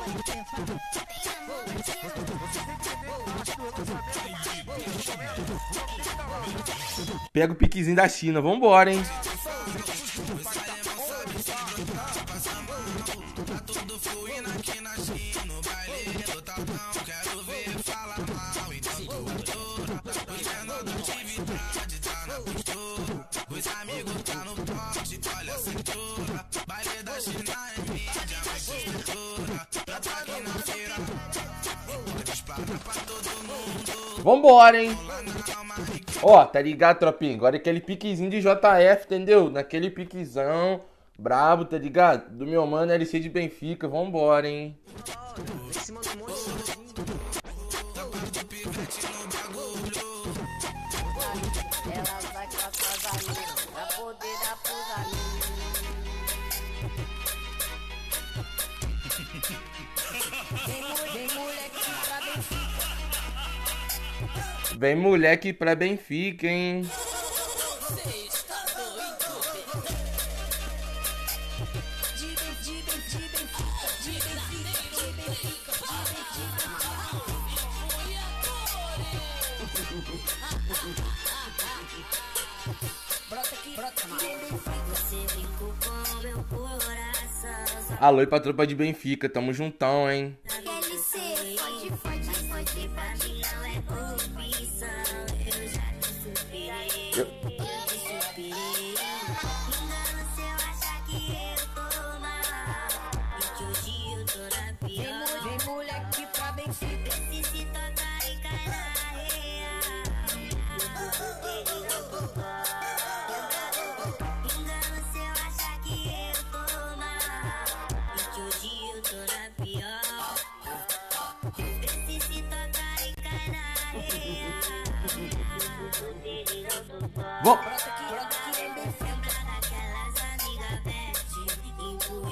Speaker 4: Pega o piquezinho da China. Vambora, hein? Vambora, hein? Ó, tá ligado, tropinha? Agora aquele piquezinho de JF, entendeu? Naquele piquezão, brabo, tá ligado? Do meu mano LC de Benfica, vambora, hein?
Speaker 5: Ela vai pra poder dar pros amigos. Vem moleque pra Benfica,
Speaker 4: hein? Alô e pra tropa de Benfica, tamo juntão, hein?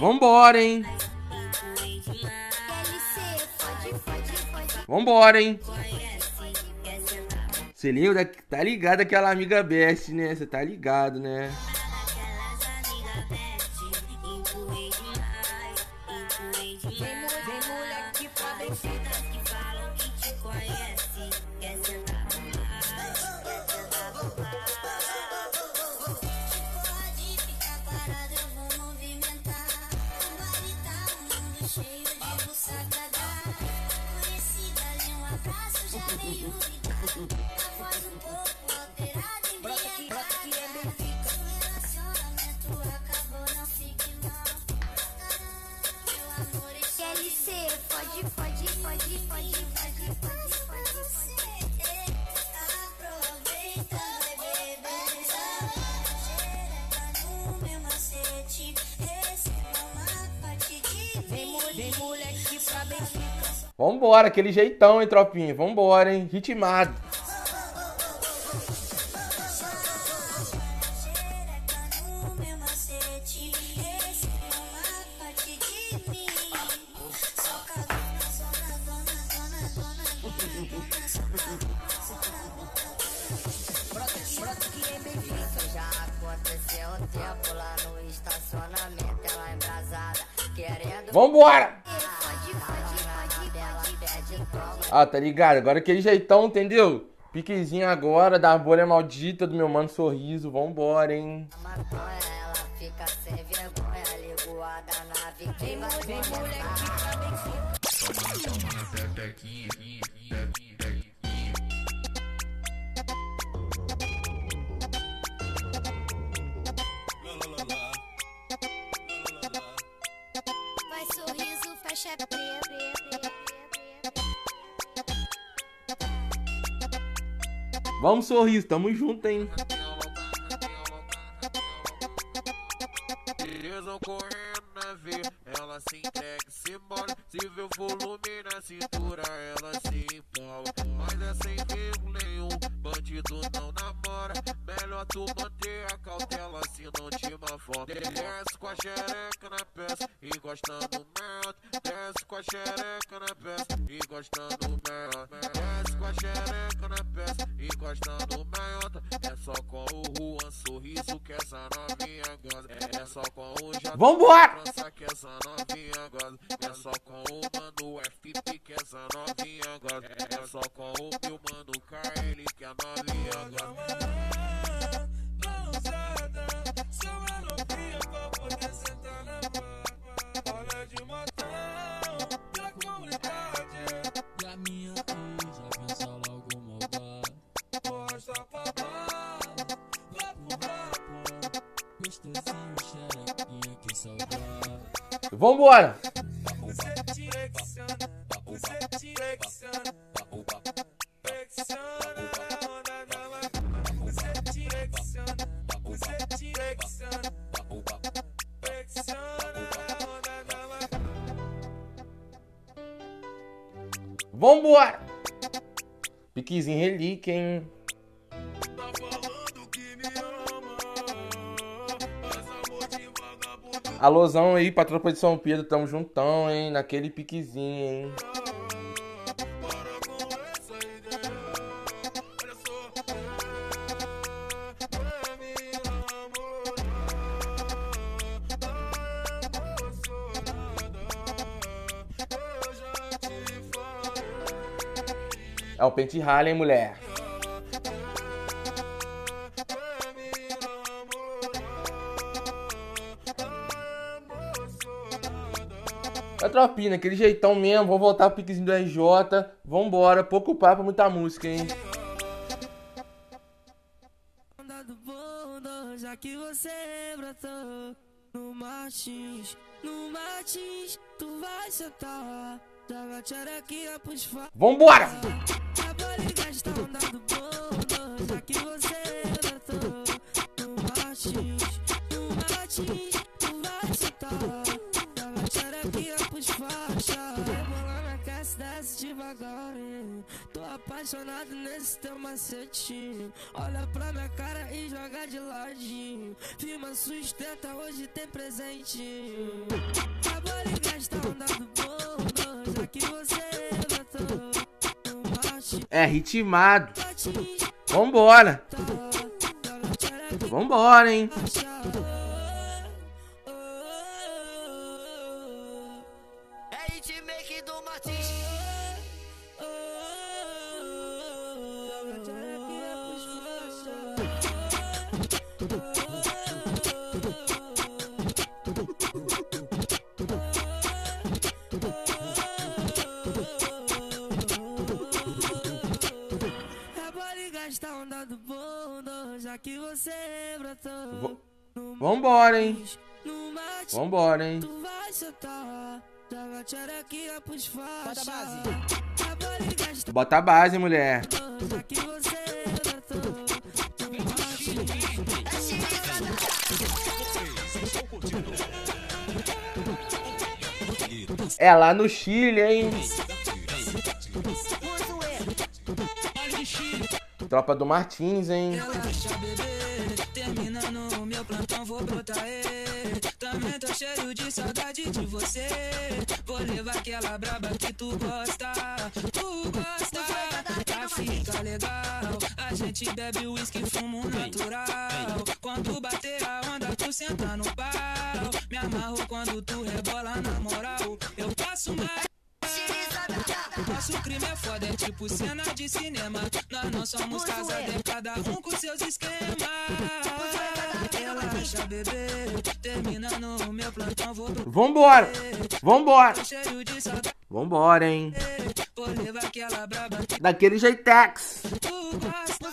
Speaker 4: Vambora, hein? Vambora, hein? Você lembra? Tá ligado aquela amiga Best, né? Você tá ligado, né? Vambora, aquele jeitão, hein, tropinha? Vambora, hein? Ritmado. Vambora! Ah, tá ligado? Agora aquele jeitão, é entendeu? Piquezinho agora, da bolha maldita do meu mano sorriso, vambora, hein?
Speaker 5: Vai sorriso, fecha preto.
Speaker 4: Vamos, sorriso, tamo junto, hein?
Speaker 22: Eles
Speaker 6: vão correndo na veia, ela se entrega se mole. Se vê o volume na cintura, ela se empolga. Mas é sem erro nenhum, bandido não namora. Melhor tu manter a cautela se não te fome. Desce com a xereca na peça, encostando mel. Desce com a xereca na peça, encostando mel. Desce com a xereca na peça, encostando mel. É só com o Juan sorriso que essa novinha goza. É só com o J.
Speaker 7: Vambora!
Speaker 6: Que essa novinha goza. É só com o mano FP que essa novinha goza. É só com o meu mano KL que a novinha goza.
Speaker 1: Só uma novinha pra poder sentar na barba. Olha de montão da comunidade.
Speaker 23: E a minha já pensa logo maldade.
Speaker 1: Posta pra bala, vai pro papo.
Speaker 23: Gostosinho, xerequinha, que saudade.
Speaker 7: Vambora! Vambora! Piquezinho relíquia, hein? Alôzão aí pra tropa de São Pedro, tamo juntão, hein? Naquele piquezinho, hein?
Speaker 1: É
Speaker 7: o pente hein, mulher? É tropinha, aquele jeitão mesmo. Vou voltar pro piquezinho do RJ. Vambora, pouco papo, muita música, hein?
Speaker 24: Já que você brotou no Martins, no Martins, tu vai sentar.
Speaker 7: Vambora!
Speaker 24: A está onda do bunda, já que você brotou no Martins, no Martins, tu vai sentar. Joga tcherequinha pros faixa. Rebolando aquece, desce devagar. Tô apaixonado nesse teu macetinho. Olha pra minha cara e joga de ladinho. Firma sustenta, hoje tem presentinho. A barriga está onda do bunda,
Speaker 7: É ritmado. Vambora! Vambora, hein?
Speaker 24: Já que você brotou.
Speaker 7: Vambora, hein? Vambora, hein?
Speaker 24: tu vai sentar. Joga pros faixa. A está
Speaker 7: Bota a base, mulher.
Speaker 24: já que você.
Speaker 7: É lá no Chile, hein? Tropa do Martins, hein?
Speaker 24: Relaxa, bebê. Terminando o meu plantão, vou brotar. ê. Também tô cheio de saudade de você. Vou levar aquela braba que tu gosta. Tu gosta, pra ficar legal. A gente bebe uísque, fumo natural. Quando bater a onda, tu senta no pau. Me amarro quando tu rebola na moral. Eu passo mais. Nosso crime é foda, é tipo cena de cinema. Nós não somos casados, cada um com seus esquemas. Relaxa, bebê. Terminando o meu plantão, vou pro
Speaker 7: Vambora! Vambora! Vambora, hein?
Speaker 24: Vou levar aquela braba que
Speaker 7: Daquele jeitex.
Speaker 24: tu gosta.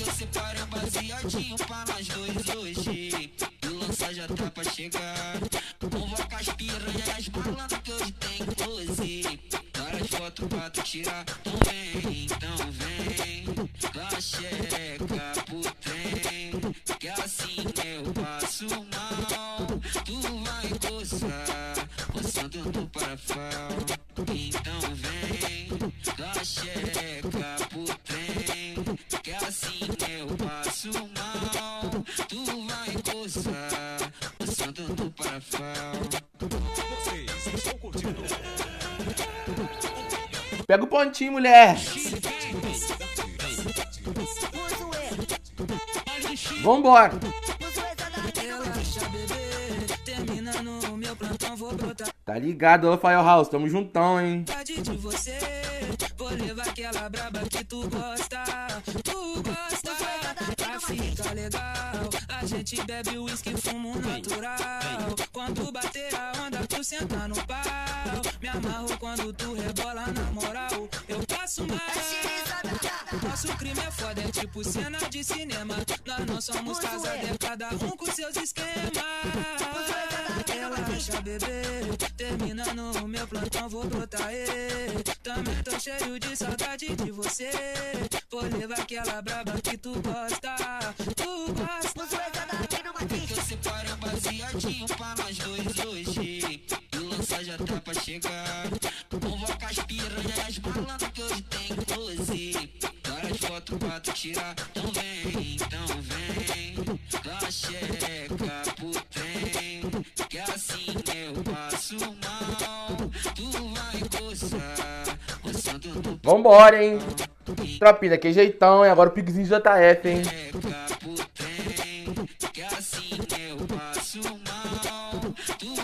Speaker 9: Eu separo um baseadinho pra nós dois hoje deixa tá pra chegar. Convoca as piranhas, as malandras que hoje tem close. as fotos pra tu tirar. Então vem, então vem. Lá checa pro trem. Que assim eu passo mal.
Speaker 10: Tu vai gozar, roçando no parafal.
Speaker 9: Então vem, lá checa.
Speaker 18: Pega o pontinho, mulher. Vambora. Tá ligado, ô Firehouse? Tamo juntão, hein?
Speaker 8: Gente bebe uísque, fumo natural. Quando bater a onda, tu senta no pau. Nosso crime é foda, é tipo cena de cinema. Nós não somos casados, cada um com seus esquemas. Relaxa, bebê. Termina no meu plantão, vou brotar. ê. Também tô cheio de saudade de você. Vou levar aquela braba que tu gosta. Tu gosta.
Speaker 10: Um baseadinho pra nós dois hoje. O lança já tá pra chegar. Convoca as piranhas malandro close. Várias fotos pra tu tirar. Então vem, então vem. Dá xereca pro trem. Que assim eu passo mal. Tu vai no
Speaker 18: Vambora, hein? Tropinha, que jeitão, hein? Agora o piquezinho JF, hein?
Speaker 10: que assim eu passo mal. Tu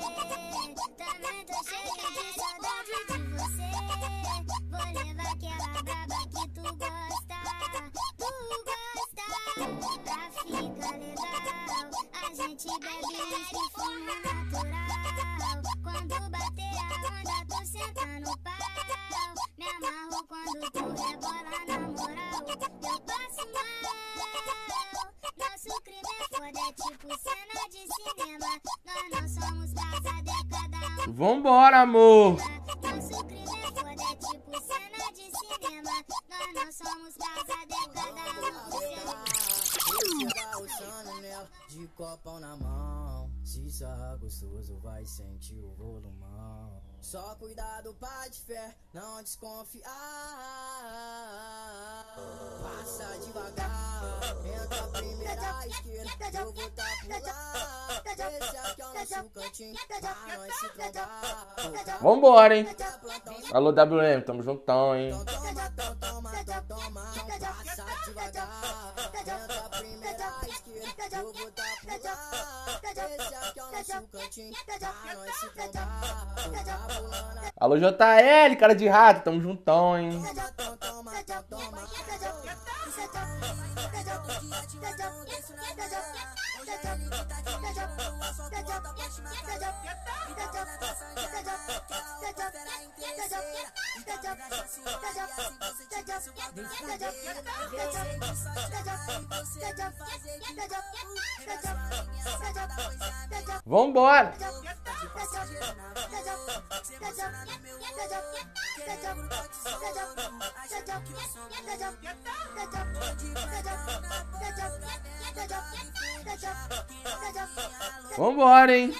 Speaker 1: Quando bater a onda, tu senta no pau. Me amarro quando tu rebola na moral. Eu passo mal. Nosso crime é foda, é tipo cena de cinema. Nós não somos casados, é cada um.
Speaker 18: Vambora, amor!
Speaker 1: Nosso crime é foda, é tipo cena de cinema. Nós não somos casados, é cada um.
Speaker 11: Roçando nela, de copão na mão. Se sarrar gostoso, vai sentir o volumão. Só cuidado, pai de fé, não desconfiar. Passa devagar, entra a primeira esquerda, eu vou tá por lá. Esse aqui é o nosso cantinho, pra nós se trombar.
Speaker 18: Vambora, hein? Alô, WM, tamo juntão, hein?
Speaker 11: Passa devagar, entra a primeira esquerda, eu vou tá por lá. Esse aqui é o nosso cantinho, pra nós se trombar.
Speaker 18: Alô, JL, cara de rato, tamo juntão, hein? Vambora! Vambora, hein?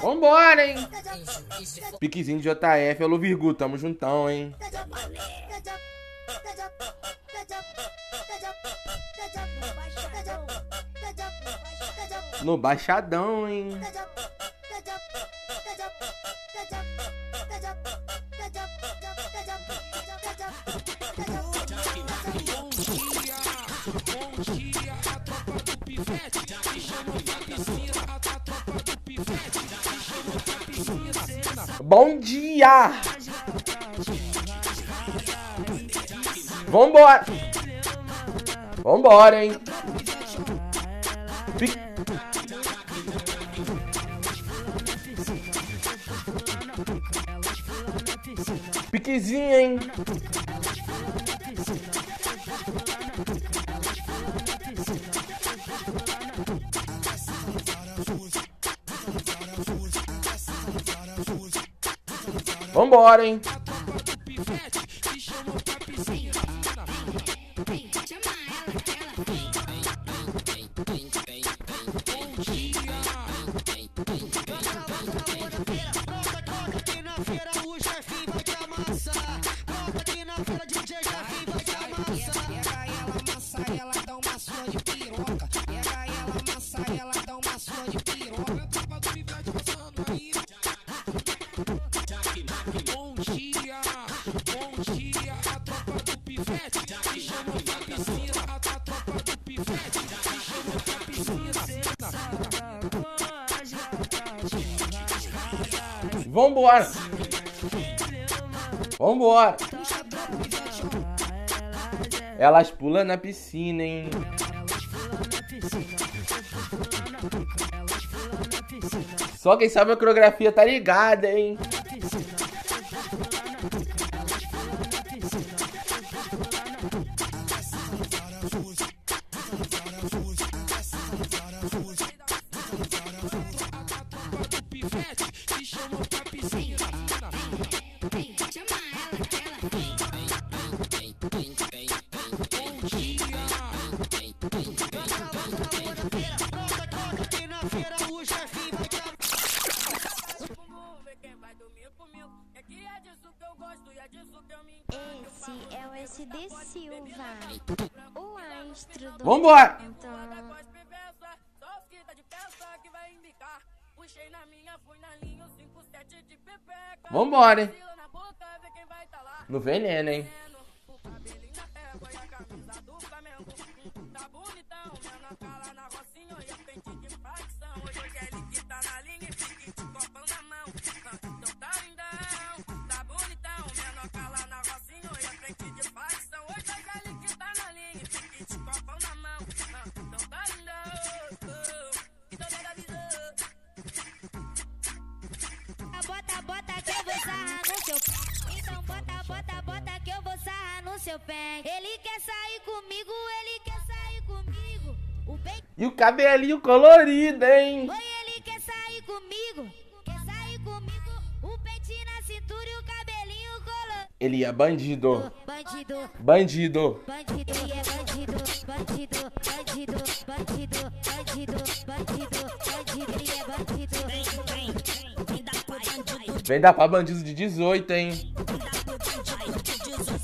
Speaker 18: Vambora, hein? Piquezinho de JF, alô Virgu, tamo juntão, hein? No baixadão, hein?
Speaker 12: Bom dia, bom
Speaker 1: Bom dia! Vambora! Vambora, hein? Pi- Piquezinho, hein? Vambora, hein? Vambora! Vambora! Elas pulam na piscina, hein? Só quem sabe a coreografia tá ligada, hein? Vambora, hein? No veneno, hein?
Speaker 3: Seu pé. Ele quer sair comigo, ele quer sair comigo. O bem
Speaker 1: E o cabelinho colorido, hein?
Speaker 3: Oi, ele quer sair comigo. Quer sair comigo. O pente na cintura e o cabelinho colorido.
Speaker 1: Ele é bandido.
Speaker 3: Bandido,
Speaker 1: Bandido.
Speaker 3: bandido, ele é bandido, bandido, bandido, bandido, bandido, bandido, bandido, ele é bandido. Vem, vem, vem da bandido.
Speaker 1: Vem dar pra bandido de 18, hein?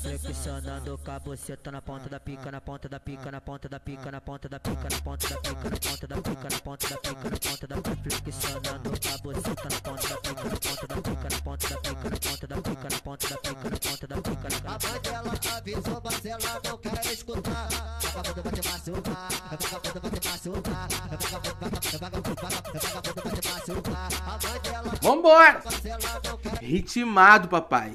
Speaker 25: Flexionando com a buceta na ponta da pica, na ponta da pica, na ponta da pica, na ponta da pica, na ponta da pica, na ponta da pica, na ponta da pica, na ponta da pica, flexionando com a buceta na ponta da pica, na ponta da pica, na ponta da pica, na ponta da pica, na ponta da pica, na ponta da pica,
Speaker 20: A mãe dela avisou, mas ela não quer escutar. Vagabundo vai te machucar, vagabundo vai te machucar, vagabundo, vagabundo, vagabundo, vagabundo vai te machucar. A mãe dela
Speaker 1: Vambora! ritimado papai.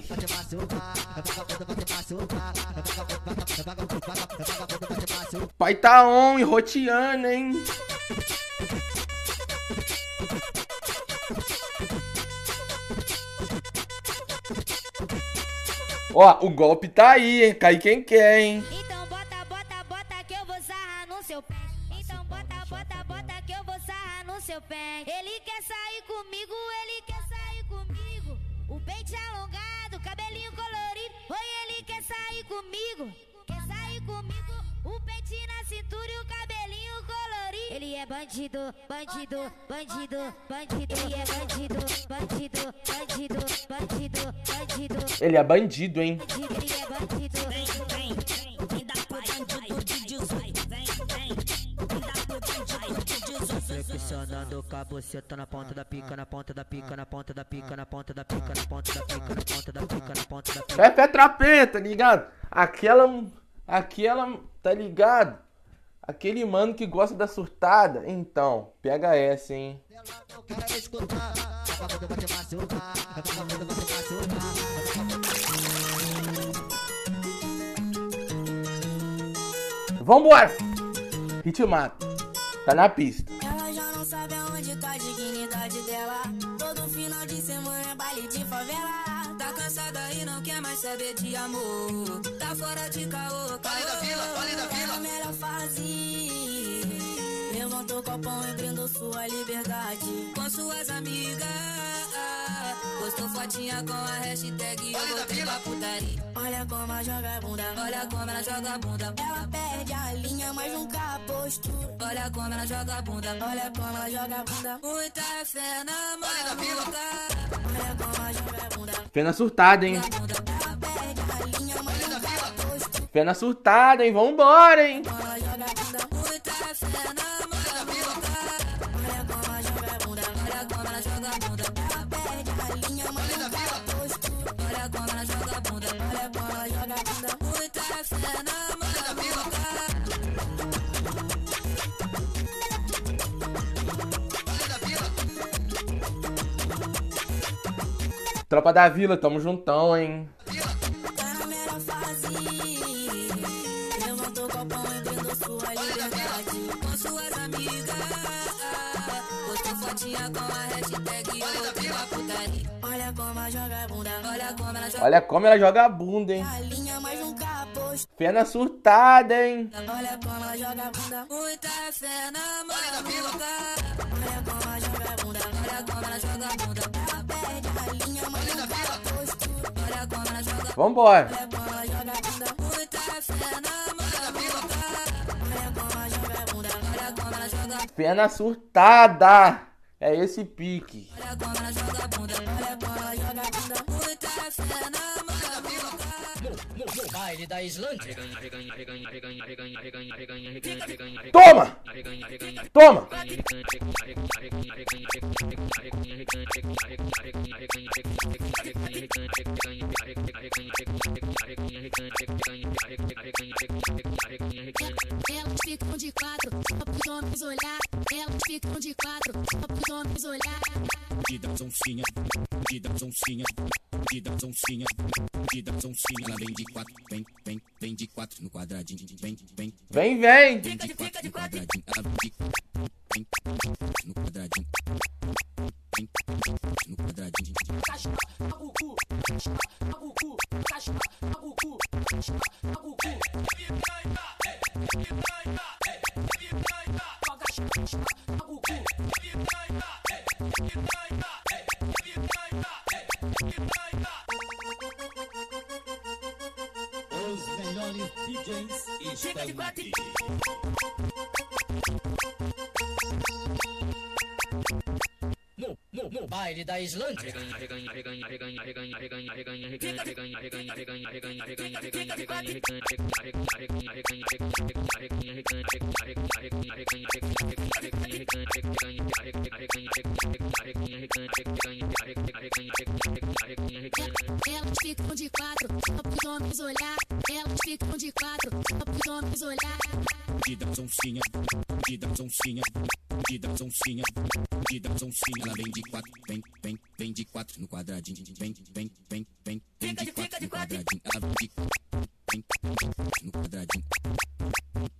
Speaker 1: Pai tá on e roteando, hein? Ó, o golpe tá aí, hein? Cai quem quer, hein?
Speaker 3: Seu pé. Ele quer sair comigo, ele quer sair comigo. O pente alongado, cabelinho colorido. Oi, ele quer sair comigo. Quer sair comigo. O pente na cintura e o cabelinho colorido. Ele é bandido, bandido, bandido, bandido. Ele é bandido, bandido, bandido, bandido, bandido.
Speaker 1: Ele é bandido, hein?
Speaker 3: Ele é bandido. Vem,
Speaker 25: Flexionando com a buceta na ponta da pica, na ponta da pica, na ponta da pica, na ponta da pica, na ponta da pica, na ponta da pica, na ponta da pica.
Speaker 1: É pé trapeta, tá ligado? Aquela. Aquela. Tá ligado? Aquele mano que gosta da surtada, então, pega essa, hein? Vambora! Ritmato, tá na pista.
Speaker 19: Ela já não sabe aonde tá a dignidade dela. Todo final de semana é baile de favela. Tá cansada e não quer mais saber de amor. Tá fora de caô, caô. da vila, vale da vila. É a melhor fase. Levantou copão e brindou sua liberdade. Com suas amigas. Postou fotinha com a hashtag Eu botei pra putaria. Olha como ela joga a bunda. Olha como ela joga a bunda. Ela perde a linha, mas nunca a postura. Olha como ela joga a bunda. Olha como ela joga a bunda. Muita fé na maluca. Olha como ela joga a bunda.
Speaker 1: Fé na surtada, hein? Fé na surtada, hein? Vambora, hein? Tropa da Vila, tamo juntão, hein?
Speaker 19: Olha como ela joga a bunda.
Speaker 1: Hein?
Speaker 19: a linha, mas nunca a postura.
Speaker 1: Fé na surtada, hein?
Speaker 19: Olha como ela joga a bunda. Muita fé na maluca. Olha como ela joga a bunda. Olha como ela joga a bunda.
Speaker 1: Vambora!
Speaker 19: Olha como ela joga a bunda. Muita fé na maluca. Olha como ela joga a bunda. Olha como ela joga a
Speaker 1: Fé na surtada! É esse pique.
Speaker 19: Olha como ela joga bunda. Olha como ela joga bunda. Muita fé na maluca.
Speaker 26: Da Islândia.
Speaker 1: Toma! Toma!
Speaker 19: Elas ficam de quatro, só pros homens olhar. Elas ficam de quatro, só pros homens olhar.
Speaker 3: Dida zoncinha, dida zoncinha, dida zoncinha, dida zoncinha. Ela vem de quatro, vem, vem, vem de quatro no quadradinho, vem, vem,
Speaker 1: Vem, vem!
Speaker 3: vem de quatro no quadradinho. Ela vem no quadradinho, vem no quadradinho.
Speaker 13: Os melhores DJs estão aqui.
Speaker 26: No, no, no baile da Islândia.
Speaker 19: Elas ficam de quatro, só pros homens olhar. Elas ficam de quatro, só pros homens olhar.
Speaker 3: Dida zoncinha, dida zoncinha, dida zoncinha, dida zoncinha. Ela vem de quatro, vem, vem, vem de quatro no quadradinho, vem, vem, vem, vem, vem de quatro no quadradinho. Ela vem de vem no quadradinho, vem no quadradinho.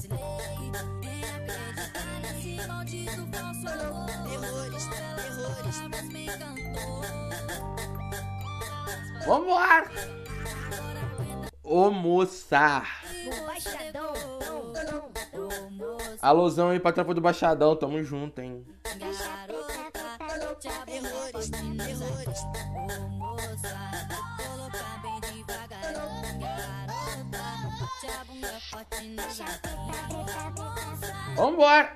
Speaker 3: maldito falso amor. Terrores, terrores, me encantou.
Speaker 1: Vambora! Ô moça!
Speaker 10: No baixadão, dom, dom, dom.
Speaker 1: Alôzão aí pra tropa do Baixadão, tamo junto, hein?
Speaker 3: Terrores, terrores. Ô moça, coloca bem devagarinho. Garota, te a bunda forte no jardim.
Speaker 1: Vambora!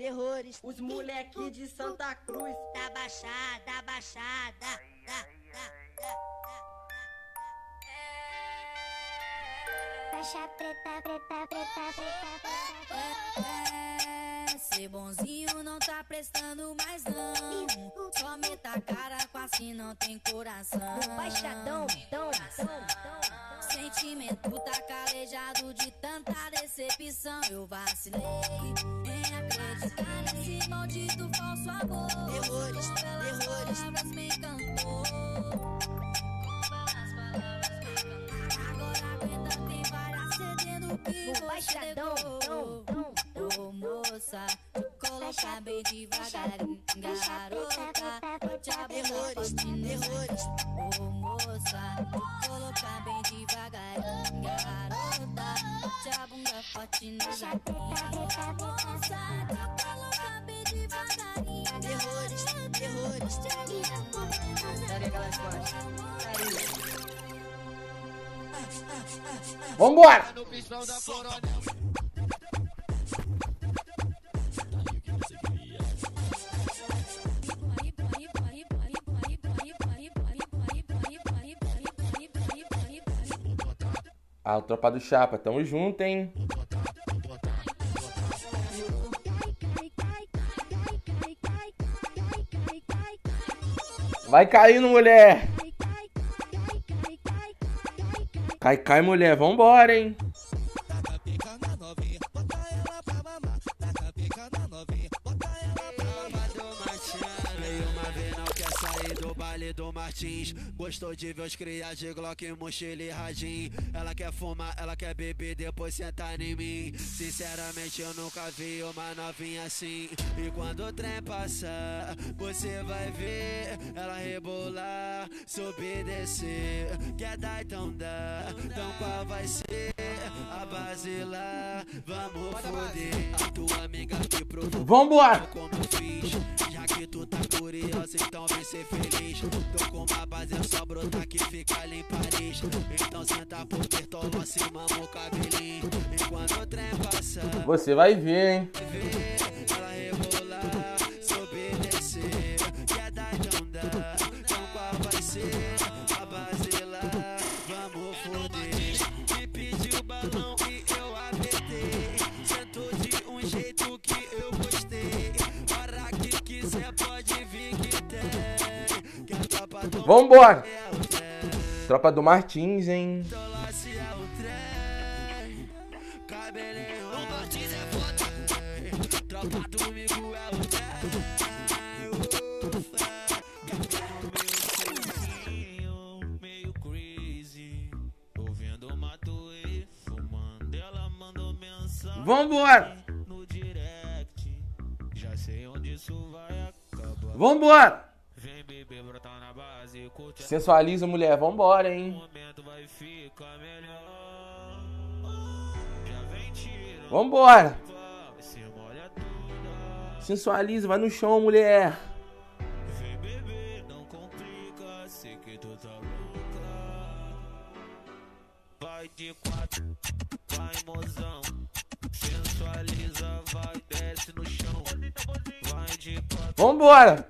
Speaker 3: terrores,
Speaker 4: os moleque de Santa Cruz. Da Baixada, da Baixada, da, da,
Speaker 10: Faixa preta, preta, preta, preta,
Speaker 3: É, ser bonzinho não tá prestando mais não. Só meta a cara com assim não tem coração.
Speaker 10: Baixadão, dom, dom, dom.
Speaker 3: Sentimento tá calejado de tanta decepção. Eu vacilei nesse maldito falso amor.
Speaker 4: Terrores, terrores.
Speaker 3: palavras me encantou. Agora aguenta, tem várias cedendo que
Speaker 10: No
Speaker 3: você
Speaker 10: dom,
Speaker 3: Ô moça, coloca bem devagarinho, garota. Bote a bunda forte no
Speaker 4: terrores.
Speaker 3: Ô moça, coloca bem devagarinho, garota. Bote a bunda forte no jardim.
Speaker 4: Costas?
Speaker 1: Vambora!
Speaker 13: Pistão da coronel.
Speaker 1: Ah, tropa do Chapa, tamo junto, hein? Vai caindo, mulher! Cai, cai, mulher, vambora, hein?
Speaker 16: Gostou de ver os crias de Glock, mochila e radinho. Ela quer fumar, ela quer beber, depois sentar em mim. Sinceramente eu nunca vi uma novinha assim. E quando o trem passar, você vai ver Ela rebolar, subir e descer. Quer dar então dá, então qual vai ser a base lá? Vamos foder A tua amiga que provocou
Speaker 1: Vambora!
Speaker 16: como eu fiz. Já que tu tá curiosa, então vem ser feliz. Tô com uma base, é só brotar que fica ali em Paris. Então senta por perto, assim, mama o cabelinho. Enquanto o trem passa,
Speaker 1: Você vai ver, hein?
Speaker 16: ela rebolar, subir descer. Quer dar então dá, então qual vai ser? A base lá? Vamos foder. Me pediu balão e eu apertei. Sentou de um jeito que eu gostei. Hora que quiser pode vir que tem.
Speaker 1: Vambora! Tropa do Martins, hein? Vambora!
Speaker 6: no
Speaker 1: Sensualiza, mulher, vambora, hein? Vambora! Sensualiza, vai no chão, mulher!
Speaker 6: Vem beber, não complica, sei que tu tá. Vai de quatro, vai mozão. Sensualiza, vai, desce no chão. Vai de quatro,
Speaker 1: Vambora!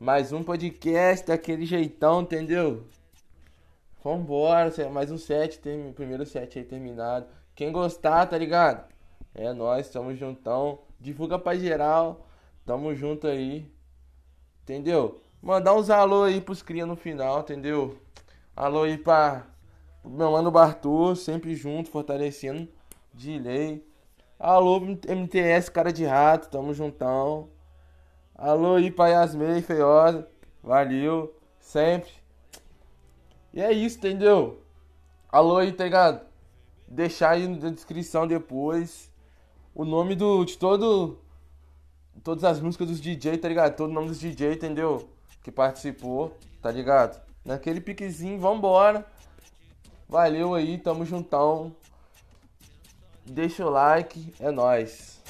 Speaker 1: mais um podcast daquele jeitão, entendeu? Vambora, mais um set, primeiro set aí terminado. Quem gostar, tá ligado? É nóis, tamo juntão. Divulga pra geral. Tamo junto aí. Entendeu? Mandar uns alô aí pros cria no final, entendeu? Alô aí pra meu mano Bartô, sempre junto, fortalecendo de lei. Alô, MTS, cara de rato, tamo juntão. Alô aí pra feiosa. Valeu, sempre. E é isso, entendeu? Alô aí, tá ligado? Deixar aí na descrição depois o nome do, de todo. Todas as músicas dos DJ, tá ligado? Todo o nome dos DJ, entendeu? Que participou, tá ligado? Naquele piquezinho, vambora. Valeu aí, tamo juntão. Deixa o like, é nóis.